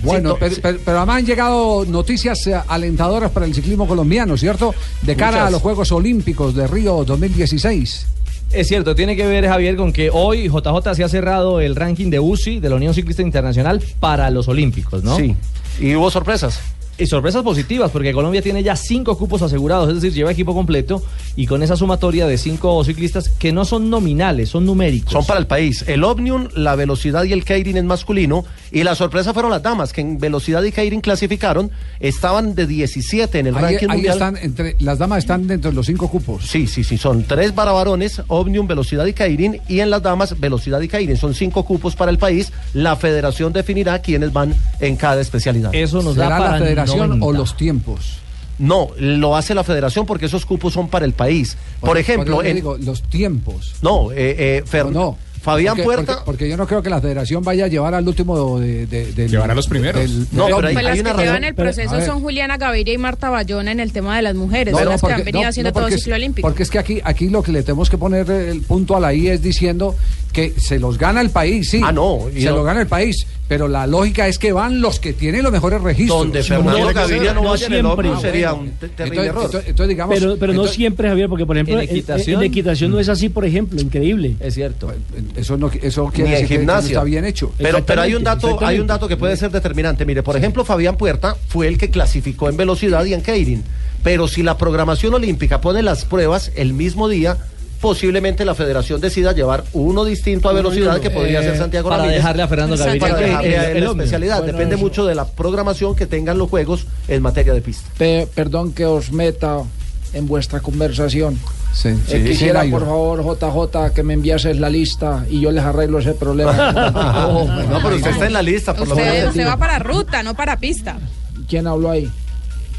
Bueno, Sí, pero, pero- pero además han llegado noticias eh, alentadoras para el ciclismo colombiano, ¿cierto? De cara Muchas. a los Juegos Olímpicos de Río 2016. Es cierto, tiene que ver, Javier, con que hoy JJ se ha cerrado el ranking de UCI de la Unión Ciclista Internacional para los Olímpicos, ¿no? Sí. Y hubo sorpresas. Y sorpresas positivas, porque Colombia tiene ya cinco cupos asegurados, es decir, lleva equipo completo y con esa sumatoria de cinco ciclistas que no son nominales, son numéricos. Son para el país. El Omnium, la velocidad y el Keirin en masculino. Y la sorpresa fueron las damas, que en velocidad y Keirin clasificaron. Estaban de 17 en el Ahí, ranking ahí mundial. están, entre, las damas están dentro de los cinco cupos. Sí, sí, sí, son tres para varones, Omnium, Velocidad y Keirin, y en las damas, Velocidad y Keirin. Son cinco cupos para el país. La federación definirá quiénes van en cada especialidad. Eso nos ¿Será da para la federación 90. o los tiempos? No, lo hace la federación porque esos cupos son para el país. Por, ejemplo, en- digo, los tiempos. no, eh, eh, Fer- No. Fabián Porque- Puerta. Porque, porque yo no creo que la federación vaya a llevar al último de, de- Llevará a los primeros. del- No, del pero hay-. Pues las hay que una llevan razón. el proceso son Juliana Gaviria y Marta Bayona en el tema de las mujeres, No, son no, las porque- que han venido no, haciendo no, todo ciclo olímpico. Porque es que aquí, aquí lo que le tenemos que poner el punto a la I es diciendo que se los gana el país, sí. Ah, no, y Se no- lo gana el país. Pero la lógica es que van los que tienen los mejores registros. Donde Fernando Gaviria no no vaya en el siempre. Ah, sería un te- terrible Entonces, error. entonces- entonces, digamos, Pero, pero no siempre, Javier, porque por ejemplo, En en, en- equitación- en equitación no es así, por ejemplo, increíble. Es cierto. Eso no eso Ni quiere en decir que- que no gimnasia. está bien hecho. Pero, pero hay un dato, hay un dato que puede ser determinante. Mire, por ejemplo, Fabián Puerta fue el que clasificó en velocidad y en Keirin. Pero si la programación olímpica pone las pruebas el mismo día, posiblemente la federación decida llevar uno distinto a velocidad que podría ser Santiago Eh, para Ramírez. dejarle a Fernando. Gaviria para dejarle a él la especialidad. Bueno, Depende eso. mucho de la programación que tengan los juegos en materia de pista. Pe- perdón que os meta en vuestra conversación. Sí, Eh, sí, quisiera, sí, por favor, JJ, que me enviases la lista y yo les arreglo ese problema. no, pero usted está en la lista, por lo Usted, menos. usted va para ruta, no para pista. ¿Quién habló ahí?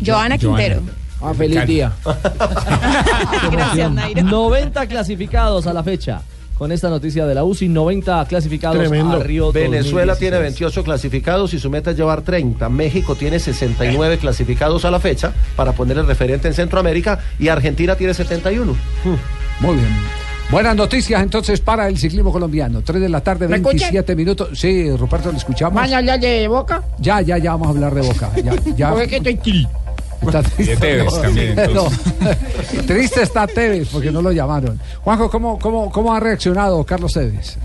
Joana Quintero. Ah, feliz día. Gracias, Nairo. 90 clasificados a la fecha. Con esta noticia de la UCI, 90 clasificados a Río Venezuela 2016. tiene 28 clasificados y su meta es llevar 30. México tiene 69 clasificados a la fecha para poner el referente en Centroamérica y Argentina tiene 71. Muy bien. Buenas noticias entonces para el ciclismo colombiano. 3 de la tarde, ¿Me escuchan? 27 minutos. Sí, Ruperto, le escuchamos. ¿Van a hablar de Boca? Ya, ya, ya vamos a hablar de Boca. Ya, ya. Porque es que estoy triste. Está triste. Y de Tevez No, también, no. Triste está Tevez porque no lo llamaron. Juanjo, ¿cómo, cómo, cómo ha reaccionado Carlos Tevez?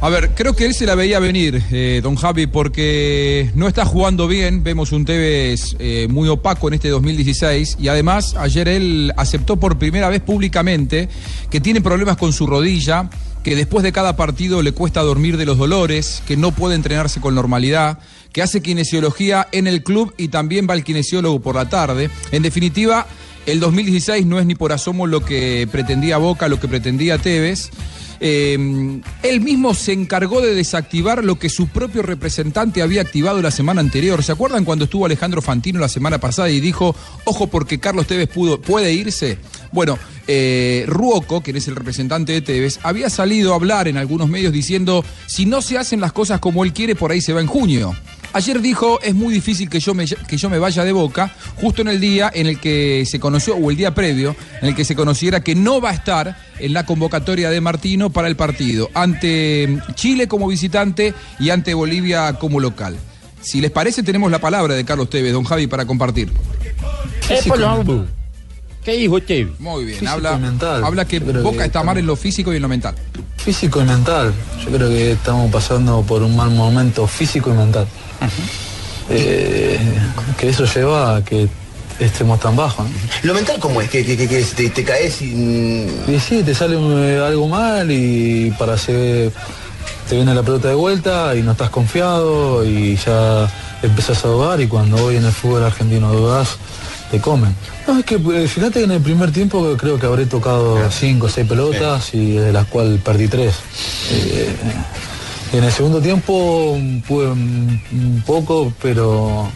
A ver, creo que él se la veía venir, eh, don Javi, porque no está jugando bien. Vemos un Tevez eh, muy opaco en este 2016 y además ayer él aceptó por primera vez públicamente que tiene problemas con su rodilla, que después de cada partido le cuesta dormir de los dolores, que no puede entrenarse con normalidad, que hace kinesiología en el club y también va al kinesiólogo por la tarde. En definitiva, el 2016 no es ni por asomo lo que pretendía Boca, lo que pretendía Tevez. Eh, él mismo se encargó de desactivar lo que su propio representante había activado la semana anterior. ¿Se acuerdan cuando estuvo Alejandro Fantino la semana pasada y dijo, ojo porque Carlos Tevez pudo, puede irse? Bueno, eh, Ruoco, quien es el representante de Tevez, había salido a hablar en algunos medios diciendo, si no se hacen las cosas como él quiere, por ahí se va en junio. Ayer dijo, es muy difícil que yo, me, que yo me vaya de boca, justo en el día en el que se conoció, o el día previo, en el que se conociera que no va a estar en la convocatoria de Martino para el partido, ante Chile como visitante y ante Bolivia como local. Si les parece, tenemos la palabra de Carlos Tevez, don Javi, para compartir. Lo- ¿Qué dijo usted? Muy bien, Físico habla, mental. habla que Boca que está mal en lo físico y en lo mental. Físico y mental. Yo creo que estamos pasando por un mal momento físico y mental. Eh, que eso lleva a que estemos tan bajos. ¿no? ¿Lo mental cómo es? ¿Que, que, que- que te, te caes y...? Y sí, te sale eh, algo mal y para hacer te viene la pelota de vuelta y no estás confiado y ya empezás a dudar y cuando hoy en el fútbol argentino dudas te comen. No, es que eh, fíjate que en el primer tiempo creo que habré tocado cinco o seis pelotas y de las cuales perdí tres. Eh, en el segundo tiempo pude un poco, pero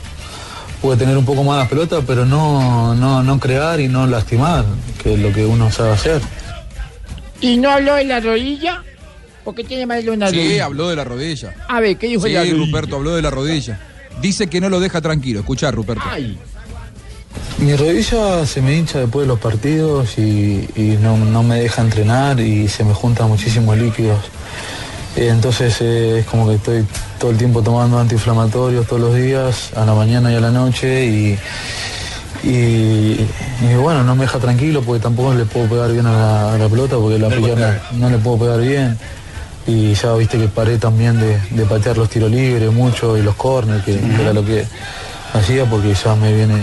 pude tener un poco más de pelota, pero no, no, no crear y no lastimar, que es lo que uno sabe hacer. ¿Y no habló de la rodilla? ¿Por qué tiene mal de una Sí, rodilla? habló de la rodilla. A ver, ¿qué dijo Sí, la rodilla? Ruperto habló de la rodilla. Dice que no lo deja tranquilo. Escuchá, Ruperto. Mi rodilla se me hincha después de los partidos y, y no, no me deja entrenar y se me juntan muchísimos líquidos. Eh, Entonces eh, es como que estoy todo el tiempo tomando antiinflamatorios todos los días, a la mañana y a la noche y, y, y bueno, no me deja tranquilo porque tampoco le puedo pegar bien a la, a la pelota porque la pierna no le puedo pegar bien. Y ya viste que paré también de, de patear los tiros libres mucho y los corners, que, que era lo que hacía porque ya me viene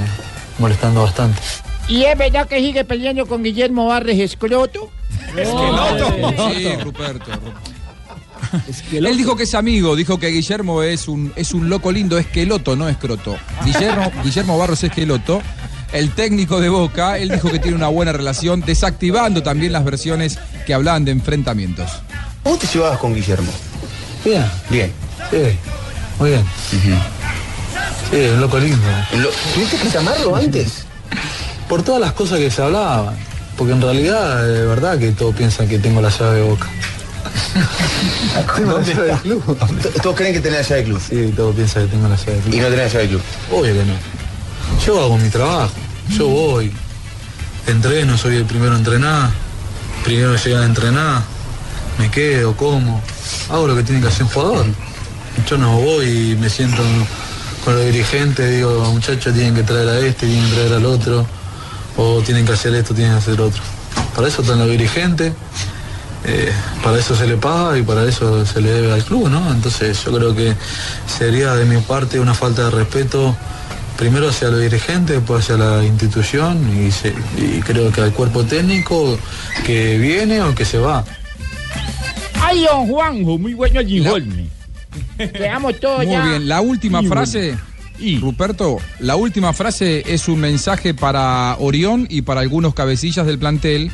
molestando bastante. ¿Y es verdad que sigue peleando con Guillermo Barres Escroto? Sí, Ruperto. Él dijo que es amigo, dijo que Guillermo es un, es un loco lindo, es queloto, no es croto. Guillermo, Guillermo Barros es queloto. El técnico de Boca, él dijo que tiene una buena relación, desactivando también las versiones que hablaban de enfrentamientos. ¿Cómo te llevabas con Guillermo? Bien. Bien. Sí, muy bien. Sí, un loco lindo. ¿Tuviste que llamarlo antes? Por todas las cosas que se hablaban. Porque en realidad, de verdad que todos piensan que tengo la llave de boca. tengo la llave del club. ¿Todos creen que tenés la llave del club? Sí, todos piensan que tengo la llave del club. ¿Y no tenés la llave del club? Obvio que no. Yo hago mi trabajo. Yo voy. Entreno, soy el primero a entrenar. Primero llegar a entrenar. Me quedo, como. Hago lo que tiene que hacer un jugador. Yo no voy y me siento con los dirigentes, digo, muchachos tienen que traer a este, tienen que traer al otro, o tienen que hacer esto, tienen que hacer otro. Para eso están los dirigentes, eh, para eso se le paga y para eso se le debe al club, ¿no? Entonces yo creo que sería de mi parte una falta de respeto primero hacia los dirigentes, después hacia la institución y, se- y creo que al cuerpo técnico que viene o que se va. Ay, don Juanjo, muy bueno el informe. Quedamos todos Muy ya. bien, la última Y bueno. frase, Ruperto, la última frase es un mensaje para Orión y para algunos cabecillas del plantel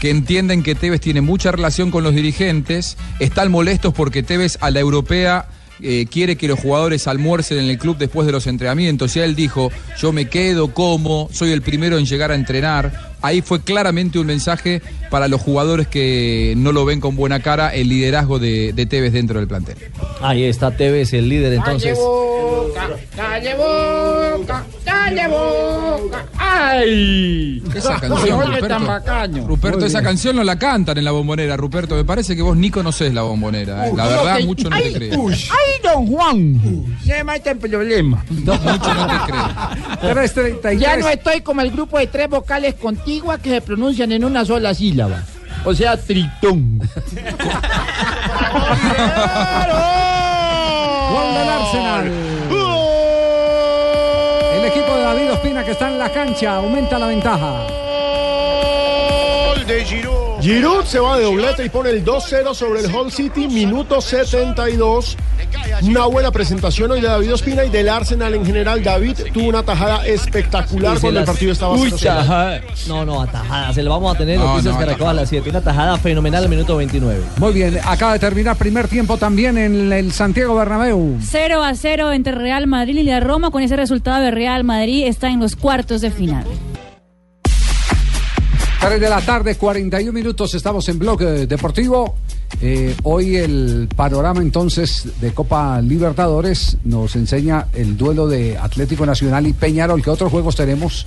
que entienden que Tevez tiene mucha relación con los dirigentes, están molestos porque Tevez a la europea eh, quiere que los jugadores almuercen en el club después de los entrenamientos. Y él dijo, yo me quedo, como, soy el primero en llegar a entrenar, ahí fue claramente un mensaje para los jugadores que no lo ven con buena cara el liderazgo de, de Tevez dentro del plantel. Ahí está Tevez, el líder entonces. boca, calle boca, calle boca. ¡Ay! Esa canción, Ruperto. tan bacaño. Ruperto, esa canción no la cantan en la bombonera, Ruperto. Me parece que vos ni conocés la bombonera. eh. La Uy, verdad, ok. mucho no Ay, te creo. uy, ¡Ay, don Juan! Se me está el problema. mucho no te creo. 333. Ya no estoy como el grupo de tres vocales que se pronuncian en una sola sílaba. O sea, tritón. Gol del Arsenal. El equipo de David Ospina que está en la cancha aumenta la ventaja. Gol de Giroud. Giroud se va de doblete y pone el 2-0 sobre el Hull City, minuto 72. Una buena presentación hoy de David Ospina y del Arsenal en general. David tuvo una tajada espectacular se cuando el partido estaba Uy, 0-0. tajada. No, no, atajada. Se lo vamos a tener No, noticias no, Caracol a las 7. Una tajada fenomenal al minuto 29. Muy bien, acaba de terminar primer tiempo también en el Santiago Bernabéu. 0 a 0 entre Real Madrid y la Roma. Con ese resultado de Real Madrid está en los cuartos de final. 3 de la tarde, 41 minutos, estamos en Bloque Deportivo. Eh, hoy el panorama entonces de Copa Libertadores nos enseña el duelo de Atlético Nacional y Peñarol. ¿Qué otros juegos tenemos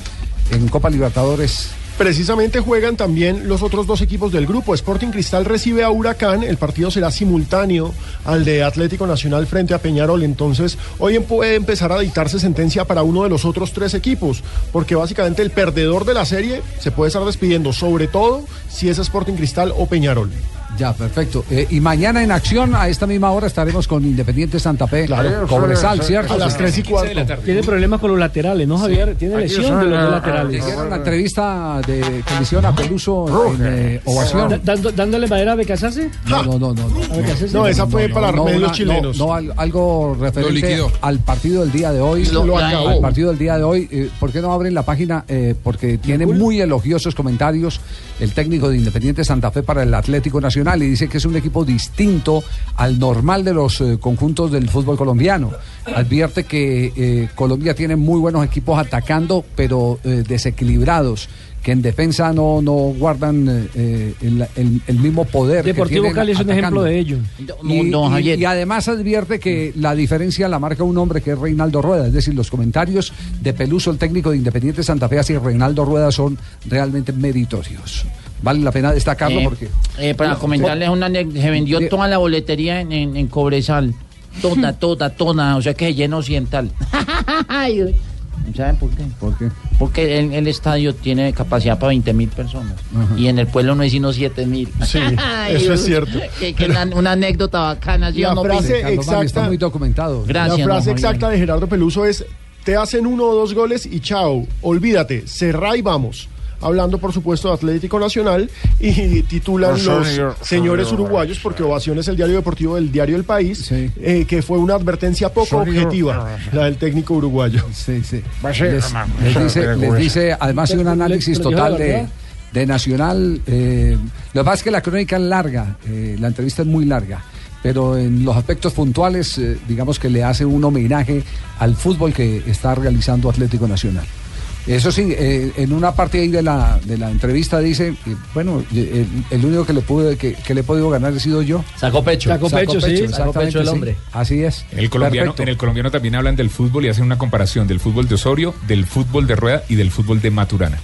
en Copa Libertadores? Precisamente juegan también los otros dos equipos del grupo. Sporting Cristal recibe a Huracán. El partido será simultáneo al de Atlético Nacional frente a Peñarol. Entonces, hoy em- puede empezar a dictarse sentencia para uno de los otros tres equipos. Porque básicamente el perdedor de la serie se puede estar despidiendo, sobre todo si es Sporting Cristal o Peñarol. Ya, perfecto. Eh, y mañana en acción, a esta misma hora, estaremos con Independiente Santa Fe, Claro, Cobresal, sí, ¿cierto? a las tres y cuarto. Tiene problemas con los laterales, ¿no, Javier? Tiene lesión son, de los ah, dos ah, laterales. Hicieron una entrevista de condición a Peluso en eh, ovación. Dando- ¿Dándole madera a Becasase? No, no, no, no. ¿A Becasese? No, esa fue para medios una- chilenos. No, no, al- algo referente al partido del día de hoy. Lo- lo acabó. Al partido del día de hoy. eh, ¿Por qué no abren la página? Eh, porque tiene muy elogiosos comentarios el técnico de Independiente Santa Fe para el Atlético Nacional y dice que es un equipo distinto al normal de los eh, conjuntos del fútbol colombiano. Advierte que eh, Colombia tiene muy buenos equipos atacando, pero eh, desequilibrados que en defensa no, no guardan eh, el, el- el mismo poder. que Deportivo Cali es un ejemplo de ello. Y, y- además advierte que la diferencia la marca un hombre que es Reinaldo Rueda. Es decir, los comentarios de Peluso, el técnico de Independiente Santa Fe, hacia Reinaldo Rueda son realmente meritorios. Vale la pena destacarlo Eh, porque. eh, para comentarles una anécdota, se vendió toda la boletería en, en, en Cobresal. Toda, toda, toda. O sea que se llena occidental. ¿Saben por qué? ¿Por qué? Porque el, el estadio tiene capacidad para 20 mil personas. Ajá. Y en el pueblo no hay sino 7 mil. Sí, eso es cierto. Que, que una, una anécdota bacana. ¿sí La no, frase está muy documentado. Gracias, la frase exacta de Gerardo Peluso es: te hacen uno o dos goles y chao, olvídate, cerrá y vamos. Hablando, por supuesto, de Atlético Nacional y titulan Oh, los señor, señores señor. uruguayos, porque Ovación es el diario deportivo del diario El País, eh, que fue una advertencia poco Señor. objetiva, la del técnico uruguayo. Sí, sí. Va a ser- Les, dice, les no, dice, además de un análisis total de, Nacional. eh, lo que pasa es que la crónica es larga, eh, la entrevista es muy larga, pero en los aspectos puntuales, eh, digamos que le hace un homenaje al fútbol que está realizando Atlético Nacional. Eso sí, eh, en una parte ahí de la, de la entrevista dice, eh, bueno, eh, el, el único que le pude que, que le he podido ganar he sido yo. Sacó pecho. Sacó pecho, sí. exactamente, Sacó pecho el sí. hombre. Así es. En el, colombiano, Perfecto. en el colombiano también hablan del fútbol y hacen una comparación del fútbol de Osorio, del fútbol de Rueda y del fútbol de Maturana.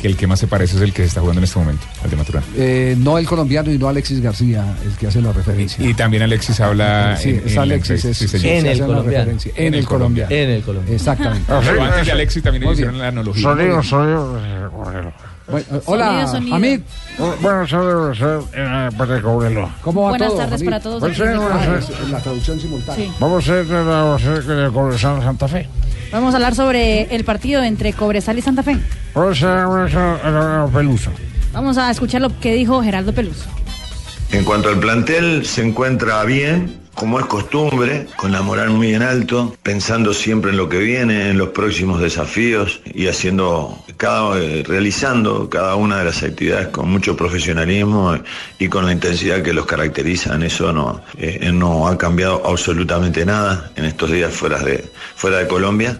Que el que más se parece es el que se está jugando en este momento, el de Maturana. Eh, no el colombiano y no Alexis García, el que hace la referencia. Y también Alexis habla Sí, en, es en Alexis, entrevista. es- Sí, señor. sí, En el colombiano. referencia. En el colombiano. En el colombiano. Exactamente. Pero antes de Alexis también hicieron la analogía. Sonido, sonido. eh. Bueno, eh, hola, Sonido, sonido, sonido, eh, pues, cóbrelo. ¿Cómo va Buenas todo? tardes para todos. Pues desde buenas tardes. Ah, es La traducción simultánea. Sí. Vamos a hacer la hacer de Cobresal Santa Fe. Vamos a hablar sobre el partido entre Cobresal y Santa Fe. Peluso. Vamos a escuchar lo que dijo Gerardo Peluso. En cuanto al plantel, se encuentra bien, como es costumbre, con la moral muy en alto, pensando siempre en lo que viene, en los próximos desafíos y haciendo cada, eh, realizando cada una de las actividades con mucho profesionalismo y con la intensidad que los caracteriza. En eso no, eh, no ha cambiado absolutamente nada en estos días fuera de, fuera de Colombia.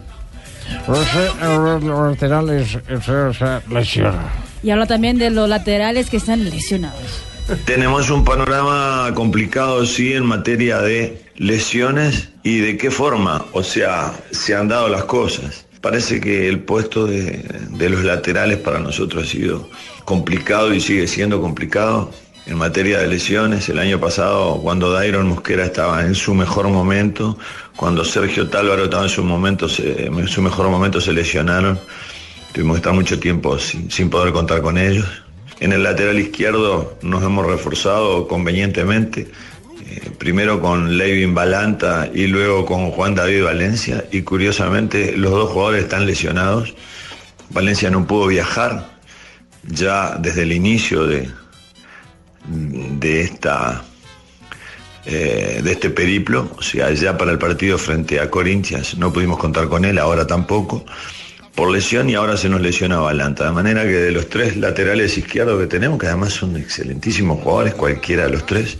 Lesión. y habla también de los laterales que están lesionados. Tenemos un panorama complicado, sí, en materia de lesiones y de qué forma, o sea, se han dado las cosas. Parece que el puesto de, los laterales para nosotros ha sido complicado y sigue siendo complicado. En materia de lesiones, el año pasado, cuando Dairon Mosquera estaba en su mejor momento, cuando Sergio Tálvaro estaba en su, momento, su mejor momento, se lesionaron. Tuvimos que estar mucho tiempo sin poder contar con ellos. En el lateral izquierdo nos hemos reforzado convenientemente, eh, primero con Levin Balanta y luego con Juan David Valencia, y curiosamente los dos jugadores están lesionados. Valencia no pudo viajar ya desde el inicio de, de esta eh, de este periplo, o sea, ya para el partido frente a Corinthians no pudimos contar con él, ahora tampoco, por lesión y ahora se nos lesiona Balanta. De manera que de los tres laterales izquierdos que tenemos, que además son excelentísimos jugadores, cualquiera de los tres,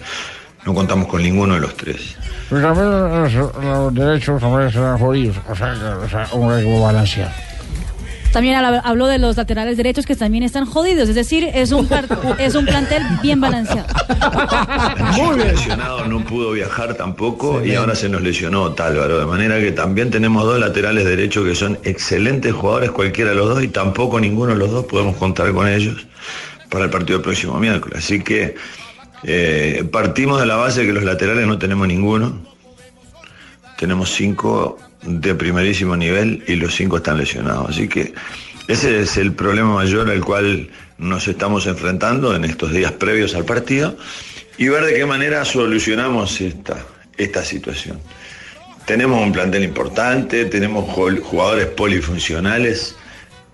no contamos con ninguno de los tres. Pues también los, los derechos también jodidos, o sea, o sea, un equipo balanceado. También habló de los laterales derechos que también están jodidos, es decir, es un, par- es un plantel bien balanceado. El lesionado no pudo viajar tampoco y ahora se nos lesionó Tálvaro, de manera que también tenemos dos laterales derechos que son excelentes jugadores, cualquiera de los dos, y tampoco ninguno de los dos podemos contar con ellos para el partido del próximo miércoles. Así que eh, partimos de la base que los laterales no tenemos ninguno, tenemos cinco de primerísimo nivel y los cinco están lesionados. Así que ese es el problema mayor al cual nos estamos enfrentando en estos días previos al partido y ver de qué manera solucionamos esta, esta situación. Tenemos un plantel importante, tenemos jugadores polifuncionales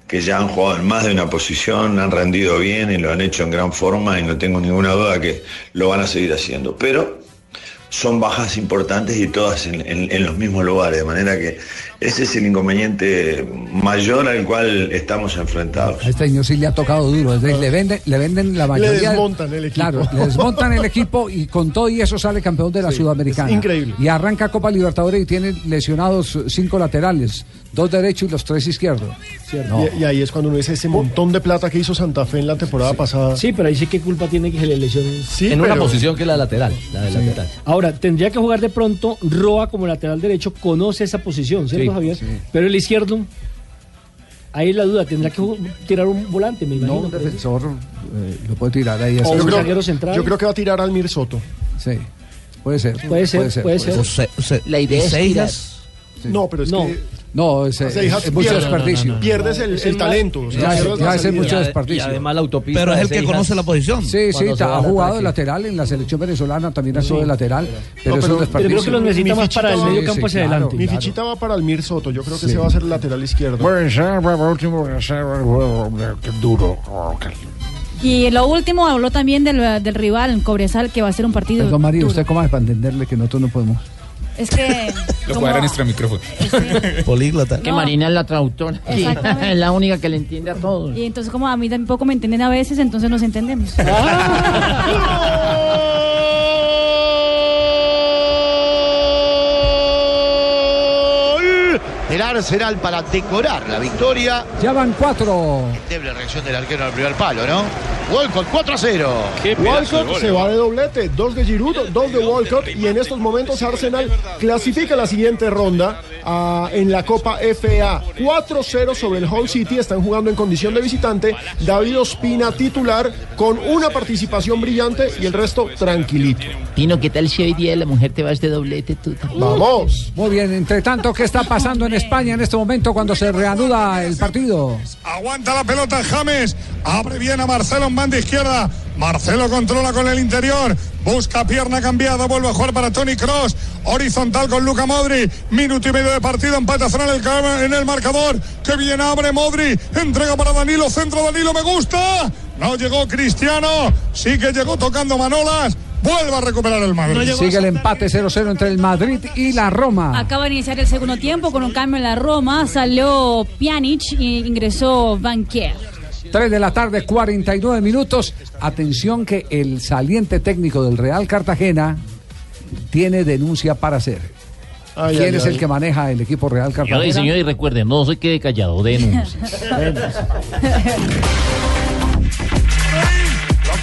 que ya han jugado en más de una posición, han rendido bien y lo han hecho en gran forma y no tengo ninguna duda que lo van a seguir haciendo. Pero son bajas importantes y todas en, en- en los mismos lugares, de manera que ese es el inconveniente mayor al cual estamos enfrentados. A este señor sí le ha tocado duro. es decir, le, venden, le venden la mayoría. desmontan el equipo. Claro, le desmontan el equipo y con todo y eso sale campeón de la Sudamericana. es increíble. Y arranca Copa Libertadores y tiene lesionados cinco laterales, dos derechos y los tres izquierdos. No. Y, y ahí es cuando uno dice ese montón de plata que hizo Santa Fe en la temporada pasada. Sí, pero ahí sí qué culpa tiene que se le lesione. Sí, en una posición que es la lateral. La de lateral. Ahora, tendría que jugar de pronto Roa como lateral derecho, conoce esa posición, ¿cierto, Sí, Javier? sí. Pero el izquierdo, ahí es la duda, tendrá que tirar un volante, me No, imagino. un defensor eh, lo puede tirar ahí. O un Yo creo, zaguero central. yo creo que va a tirar al Mir Soto. Sí, puede ser. Puede ser, puede ser. O se- o se- La idea es Seijas, No, pero es No. que No, es, es- es mucho pierdes- desperdicio. pierdes el, el talento. o sea, Ya, la ya es mucho Y desperdicio. además la autopista. pero es el que conoce la posición. Sí, sí, ha jugado de lateral en la selección venezolana, también ha sido Sí. de lateral, pero, No, es pero- un pero desperdicio. creo que lo necesita Mi más para el fichita medio va- campo sí, hacia adelante. Mi fichita va para el Mir Soto. Yo creo que Sí. se va a hacer el lateral izquierdo. Bueno, ya, por último, duro. Y lo último habló también del, del rival, Cobresal, que va a ser un partido. Perdón, María, duro. ¿usted cómo es para entenderle que nosotros no podemos? Es que. Lo como- cuadran extra micrófono. Políglota. Que Marina es la traductora. es la única que le entiende a todos. Y entonces, como a mí tampoco me entienden a veces, entonces nos entendemos. El Arsenal para decorar la victoria. Ya van cuatro. Doble reacción del arquero al primer palo, ¿no? Walcott 4 a 0. Walcott se va de doblete, dos de Giroud, dos de Walcott y en estos momentos Arsenal clasifica la siguiente ronda ah, en la Copa FA. 4-0 sobre el Hull City, están jugando en condición de visitante. David Ospina titular con una participación brillante y el resto tranquilito. Tino, ¿qué tal si hoy día la mujer te vas de doblete tú? Vamos. Muy bien, entre tanto, ¿qué está pasando en España en este momento cuando se reanuda el partido? Aguanta la pelota James. Abre bien a Marcelo banda izquierda. Marcelo controla con el interior. Busca pierna cambiada. Vuelve a jugar para Tony Cross. Horizontal con Luca Modri. Minuto y medio de partido. Empate a en el, en el marcador. Que bien abre Modri. Entrega para Danilo. Centro Danilo. Me gusta. No llegó Cristiano. Sí que llegó tocando Manolas. Vuelve a recuperar el Madrid. Sigue el empate 0-0 entre el Madrid y la Roma. Acaba de iniciar el segundo tiempo con un cambio en la Roma. Salió Pjanic y ingresó Banquier. 3 de la tarde, 49 minutos. Atención que el saliente técnico del Real Cartagena tiene denuncia para hacer. Ay, ¿Quién ay, es ay. el que maneja el equipo Real Cartagena? y señor, y recuerden, no se quede callado, denuncia.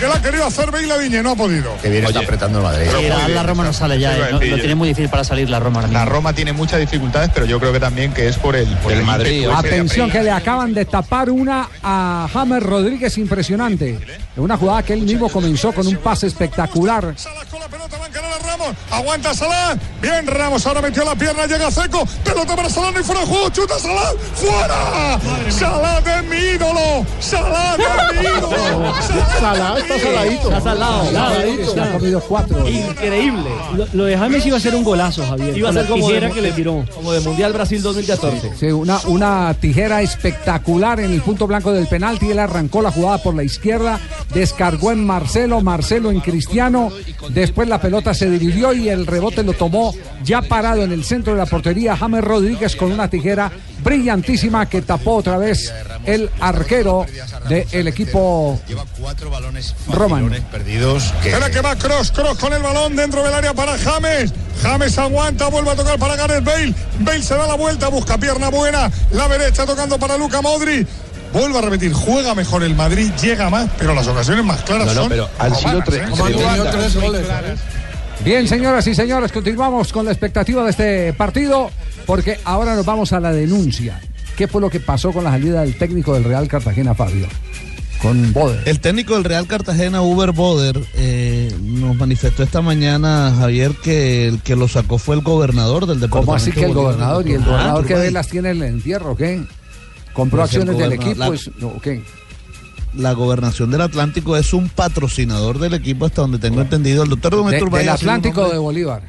que la ha querido hacer Bale Viñe, no ha podido. Que bien está apretando el Madrid. Sí, la, la Roma no sale ya, eh, no- lo tiene muy difícil para salir la Roma ahora La. Roma tiene muchas dificultades, pero yo creo que también que es por el, por el Madrid. Atención que le acaban de tapar una a James Rodríguez impresionante. En una jugada que él mismo comenzó con un pase espectacular. Ramos, aguanta Salah. Bien, Ramos ahora metió la pierna, llega seco. Pelota para Salah, hay fuera juego. Chuta Salah, fuera. Salah de mi ídolo. Salah de mi ídolo. Salah está saladito. Está salado. Se ha comido cuatro. Increíble. Lo, lo de James iba a ser un golazo, Javier. Iba a ser como de, que le tiró. como de Mundial Brasil 2014. Sí, una, una tijera espectacular en el punto blanco del penalti. Él arrancó la jugada por la izquierda, descargó en Marcelo, Marcelo en Cristiano. Después la pelota se dividió y el rebote lo tomó ya parado en el centro de la portería James Rodríguez con una tijera brillantísima que tapó otra vez el arquero del equipo Roman. Perdidos. Espera que va Cross, Cross con el balón dentro del área para James. James aguanta, vuelve a tocar para Gareth Bale. Bale se da la vuelta, busca pierna buena. La derecha tocando para Luca Modri. Vuelvo a repetir, juega mejor el Madrid, llega más, pero las ocasiones más claras No, no, son pero han sido tres- ¿eh? Como han tenido tres goles. Bien, señoras y señores, continuamos con la expectativa de este partido porque ahora nos vamos a la denuncia. ¿Qué fue lo que pasó con la salida del técnico del Real Cartagena, Fabio? Con Boder. El técnico del Real Cartagena, Uber Boder, eh, nos manifestó esta mañana, Javier, que el que lo sacó fue el gobernador del departamento. ¿Cómo así que el gobernador y el Ah, gobernador que Turbay. ve las tiene en el entierro, o qué? ¿Compró Pues acciones del equipo? la- es- no, ¿qué? La gobernación del Atlántico es un patrocinador del equipo, hasta donde tengo entendido. El doctor Gómez De- del Atlántico de Bolívar.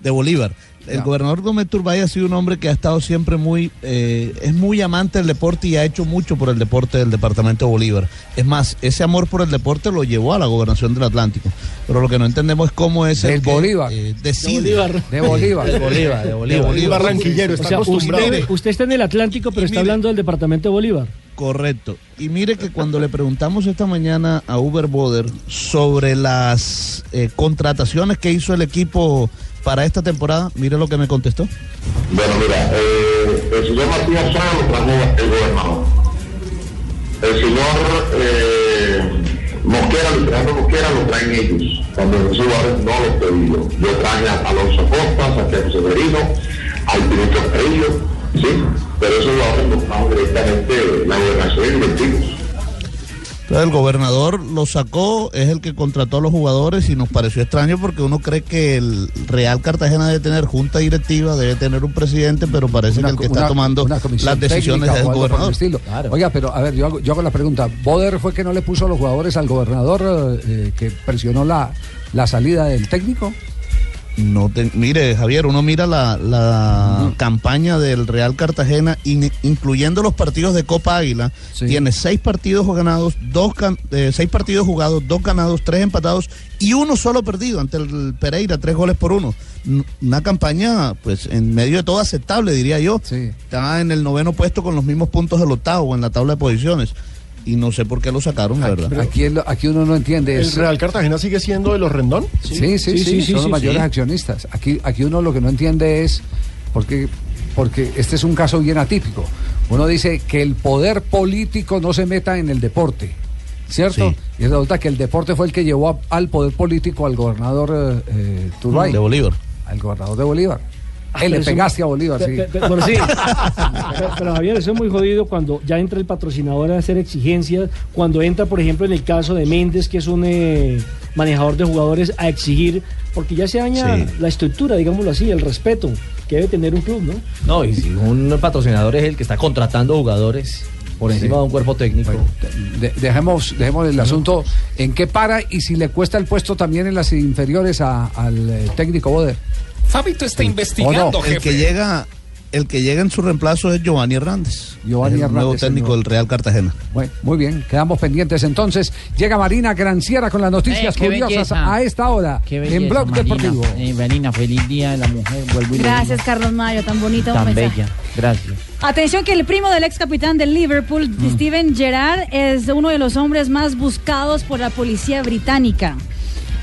de Bolívar. El gobernador Gómez Turbay ha sido un hombre que ha estado siempre muy, eh, es muy amante del deporte y ha hecho mucho por el deporte del departamento de Bolívar. Es más, ese amor por el deporte lo llevó a la gobernación del Atlántico. Pero lo que no entendemos es cómo es el que, Bolívar. eh, decide. De Bolívar. De Bolívar. De Bolívar, de Bolívar. De Bolívar. Barranquillero, está O sea, acostumbrado. usted, usted está en el Atlántico, pero está hablando del departamento de Bolívar. Correcto. Y mire que cuando le preguntamos esta mañana a Uber Boder sobre las eh, contrataciones que hizo el equipo para esta temporada, mire lo que me contestó. Bueno, mira, eh, el señor Matías Sá lo trajo el gobernador. El señor eh, Mosquera, Fernando Mosquera, lo traen ellos. Cuando los jugadores no los pedí yo. Yo traje a Alonso Costa, Santiago Severino, al Pinito Carrillo, sí, pero esos jugadores los trajo directamente la gobernación y directivos. Entonces el gobernador lo sacó, es el que contrató a los jugadores y nos pareció extraño porque uno cree que el Real Cartagena debe tener junta directiva, debe tener un presidente, pero parece que el que está tomando las decisiones es el gobernador. estilo. Oiga, pero a ver, yo hago, yo hago la pregunta. ¿Boder fue que no le puso a los jugadores al gobernador eh, que presionó la, la salida del técnico? No te- mire, Javier, uno mira la, la campaña del Real Cartagena, in- incluyendo los partidos de Copa Águila, tiene seis partidos ganados, dos eh, seis partidos jugados, dos ganados, tres empatados y uno solo perdido ante el Pereira, tres goles por uno. Una campaña, pues, en medio de todo aceptable, diría yo. Está en el noveno puesto con los mismos puntos del octavo en la tabla de posiciones. Y no sé por qué lo sacaron, la verdad. Aquí, el- aquí uno no entiende. ¿El es- Real Cartagena sigue siendo de los Rendón? Sí, sí, sí, son los mayores accionistas. Aquí, aquí uno lo que no entiende es porque, porque este es un caso bien atípico. Uno dice que el poder político no se meta en el deporte, ¿cierto? Y resulta que el deporte fue el que llevó a- al poder político al gobernador eh, eh, Turbay. De Bolívar. Al gobernador de Bolívar. Ah, Él le eso- pegaste a Bolívar, sí. Pe- pe- pero sí. pero, pero, Javier, eso es muy jodido cuando ya entra el patrocinador a hacer exigencias, cuando entra, por ejemplo, en el caso de Méndez, que es un eh, manejador de jugadores, a exigir, porque ya se daña Sí. la estructura, digámoslo así, el respeto que debe tener un club, ¿no? No, y si un patrocinador es el que está contratando jugadores por encima de un cuerpo técnico. De- dejemos, dejemos el asunto en qué para y si le cuesta el puesto también en las inferiores a- al eh, técnico Boder. Fabito está investigando, no, el jefe. que llega, el que llega en su reemplazo es Giovanni Hernández. Giovanni el nuevo Hernández, el técnico nuevo. del Real Cartagena. Bueno, muy bien, quedamos pendientes entonces. Llega Marina Granciera con las noticias Eh, curiosas belleza. a esta hora Qué en belleza, Blog Marina. Deportivo. Eh, Marina, feliz día de la mujer. Vuelvo Gracias. Carlos Mario, tan bonito Tan mensaje. bella. Gracias. Atención que el primo del ex capitán del Liverpool, Mm. Steven Gerrard, es uno de los hombres más buscados por la policía británica.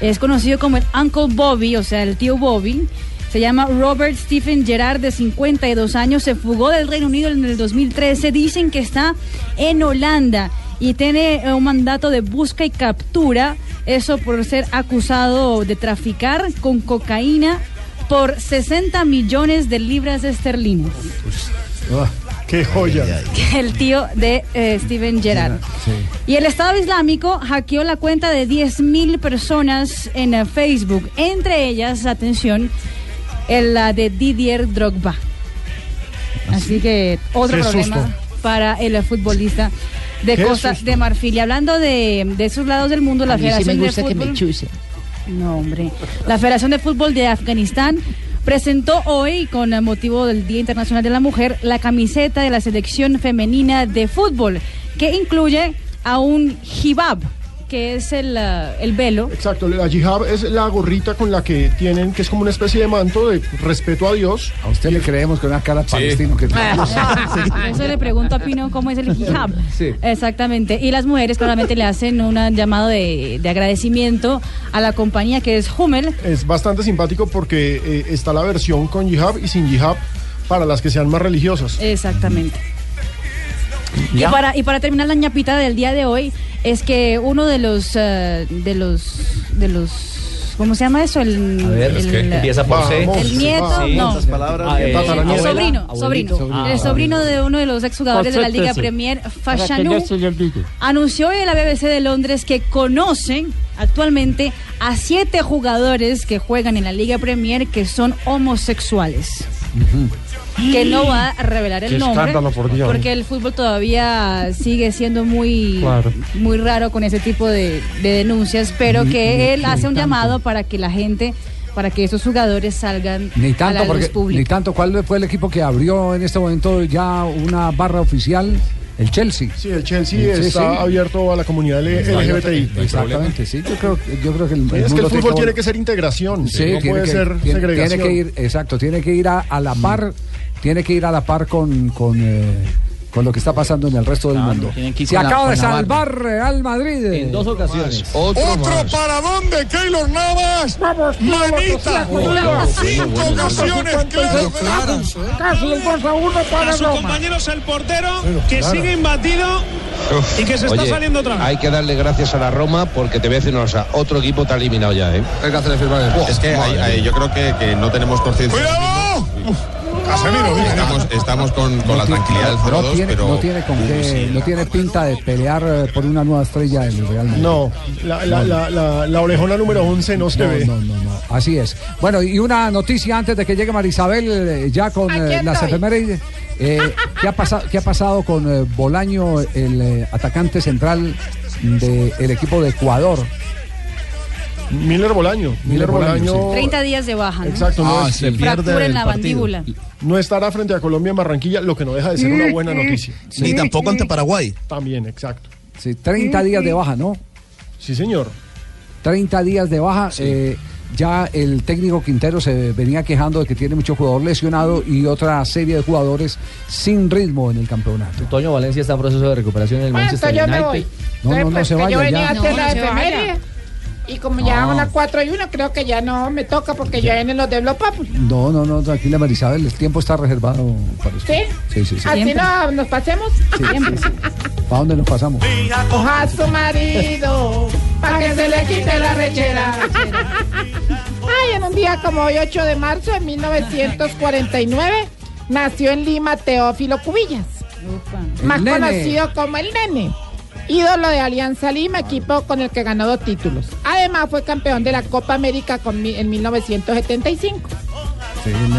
Es conocido como el Uncle Bobby, o sea, el tío Bobby. Se llama Robert Stephen Gerrard, de 52 años. Se fugó del Reino Unido en el 2013. Dicen que está en Holanda. y tiene eh, un mandato de busca y captura, eso por ser acusado de traficar con cocaína por 60 millones de libras esterlinas. Ah, ¡Qué joya! El tío de eh, Steven Gerrard. Y el Estado Islámico hackeó la cuenta de 10.000 personas en eh, Facebook, entre ellas, atención, el, la de Didier Drogba. Así que otro Qué problema susto. para el futbolista de Qué Costa susto. de Marfil. Y hablando de, de esos lados del mundo, la sí me Federación gusta de que me Fútbol... chuse. No, hombre. La Federación de Fútbol de Afganistán presentó hoy, con el motivo del Día Internacional de la Mujer, la camiseta de la selección femenina de fútbol, que incluye a un hijab, que es el, ah, el velo. Exacto, la jihad es la gorrita con la que tienen, que es como una especie de manto de respeto a Dios. A usted le creemos con una cara palestino que Eso le pregunto a Pino cómo es el hijab. Sí. Exactamente. Y las mujeres claramente le hacen un llamado de, de agradecimiento a la compañía que es Hummel. Es bastante simpático porque eh, está la versión con jihad y sin jihad para las que sean más religiosas. Exactamente. Y para, y para terminar la ñapita del día de hoy, es que uno de los, eh, de los, de los, ¿cómo se llama eso? El, A ver, el, ¿qué? Empieza por C. El nieto, Sí, no. palabras. Ah, eh, el abuela, sobrino, abuelito. sobrino. Ah, el sobrino de uno de los exjugadores de la Liga. Premier, Fashanu, anunció hoy en la BBC de Londres que conocen actualmente a siete jugadores que juegan en la Liga Premier que son homosexuales. Que no va a revelar el Qué nombre escándalo, por Dios. porque el fútbol todavía sigue siendo muy Claro. muy raro con ese tipo de, de denuncias, pero Ni- que ni- él ni hace un tanto. llamado para que la gente, para que esos jugadores salgan Ni a la tanto, luz porque, pública. ni tanto. ¿Cuál fue el equipo que abrió en este momento ya una barra oficial? El Chelsea. Sí, el Chelsea está abierto a la comunidad LGBTI. Exactamente, sí. Yo creo, yo creo que el, Es que el fútbol tiene que ser integración, Sí, no tiene puede que, ser tiene, segregación. tiene que ir, exacto, tiene que ir a, a la par, tiene que ir a la par con, con, eh, con lo que está pasando en el resto del mundo. que ir Se acaba de salvar Real Madrid. En dos ocasiones. Otro, para dónde, Keylor Navas. Manita. Cinco ocasiones claras. Casi un 2 a 1 para sus Roma. compañeros el portero que claro. sigue imbatido y que se está Oye, saliendo otra vez. Hay que darle gracias a la Roma porque te voy a decir una cosa, otro equipo te ha eliminado ya, ¿eh? Hay que hacerle firmar el Es que hay- hay- yo creo que, que no tenemos conciencia. Casemiro. Estamos, estamos con, con la tranquilidad del no 0-2, tiene, pero. no tiene con qué- no tiene pinta de pelear eh, por una nueva estrella en el Real Madrid. No, la, la, la, la, la orejona número 11 no se No, ve. no, no, no. Así es. Bueno, y una noticia antes de que llegue Marisabel, eh, ya con eh, las estoy. efemérides. Eh, ¿qué, ha pasado, ¿Qué ha pasado con eh, Bolaño, el eh, atacante central del equipo de Ecuador? Miller Bolaño. Miller Bolaño, Bolaño. 30 días de baja, ¿no? Exacto, no Ah, es- se Fractura en la mandíbula. No estará frente a Colombia en Barranquilla, lo que no deja de ser una buena noticia. Ni tampoco ante Paraguay. También, exacto. Sí, 30 días de baja, ¿no? Sí, señor. 30 días de baja. eh, ya el técnico Quintero se venía quejando de que tiene mucho jugador lesionado y otra serie de jugadores sin ritmo en el campeonato. Toño Valencia está en proceso de recuperación en el Manchester entonces yo me United. voy. No, no, no se vaya Yo venía ya. Y como ya No. vamos a las 4 y 1, creo que ya no me toca porque yo en los de Blog Populi. No, no, no, tranquila Marisabel, el tiempo está reservado para usted. ¿Sí? Sí, sí, sí. Así no, nos pasemos. Siempre. ¿Para dónde nos pasamos? Coja a su marido para que se le quite la rechera. Ay, en un día como hoy, 8 de marzo de 1949, nació en Lima Teófilo Cubillas, más nene. conocido como el Nene. Ídolo de Alianza Lima, equipo con el que ganó dos títulos. Además fue campeón de la Copa América con mi- en 1975.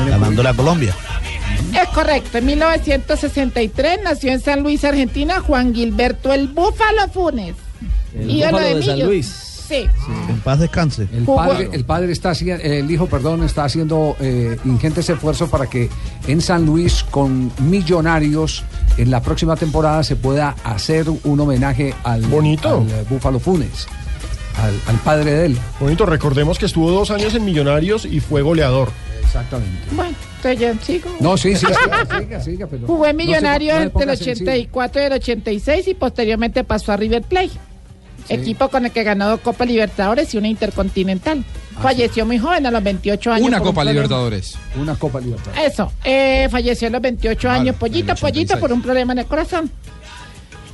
Ganando la Colombia. Es correcto, en 1963 nació en San Luis, Argentina, Juan Gilberto el Búfalo Funes. El ídolo Búfalo de San Millos. Luis. Sí. En paz descanse. El padre, el padre está haciendo, el hijo, perdón, está haciendo eh, ingentes esfuerzos para que en San Luis con millonarios en la próxima temporada se pueda hacer un homenaje al Bonito. al, eh, Búfalo Funes, al, al padre de él. Bonito, recordemos que estuvo dos años en Millonarios y fue goleador. Exactamente. Bueno, entonces ya sigo. No, sí, sí, siga, siga, siga, pero Jugó en no se- Millonario no entre el ponga sensible. 84 y el 86 y posteriormente pasó a River Plate. Equipo con el que ganó dos Copa Libertadores y una Intercontinental. Falleció muy joven, a los 28 años. Una un Copa problema- Libertadores. Una Copa Libertadores. Eso, eh, falleció a los 28 años, pollito, pollito, por un problema en el corazón.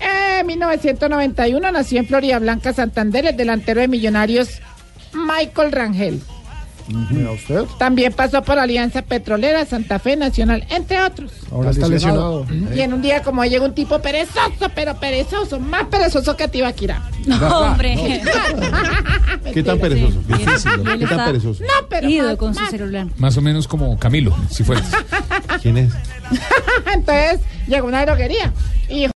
Eh, de 1991 nació en Florida Blanca, Santander, el delantero de Millonarios Michael Rangel. Mira usted. También pasó por Alianza Petrolera, Santa Fe Nacional, entre otros. Ahora está lesionado. Y en un día como hoy llega un tipo perezoso, pero perezoso, más perezoso que Tibaquira. No, hombre. ¿Qué tan perezoso? Difícil, ¿no? ¿Qué tan perezoso? No, pero ido más- con su más. celular. Más o menos como Camilo, si fuera. ¿Quién es? Entonces llegó a una droguería y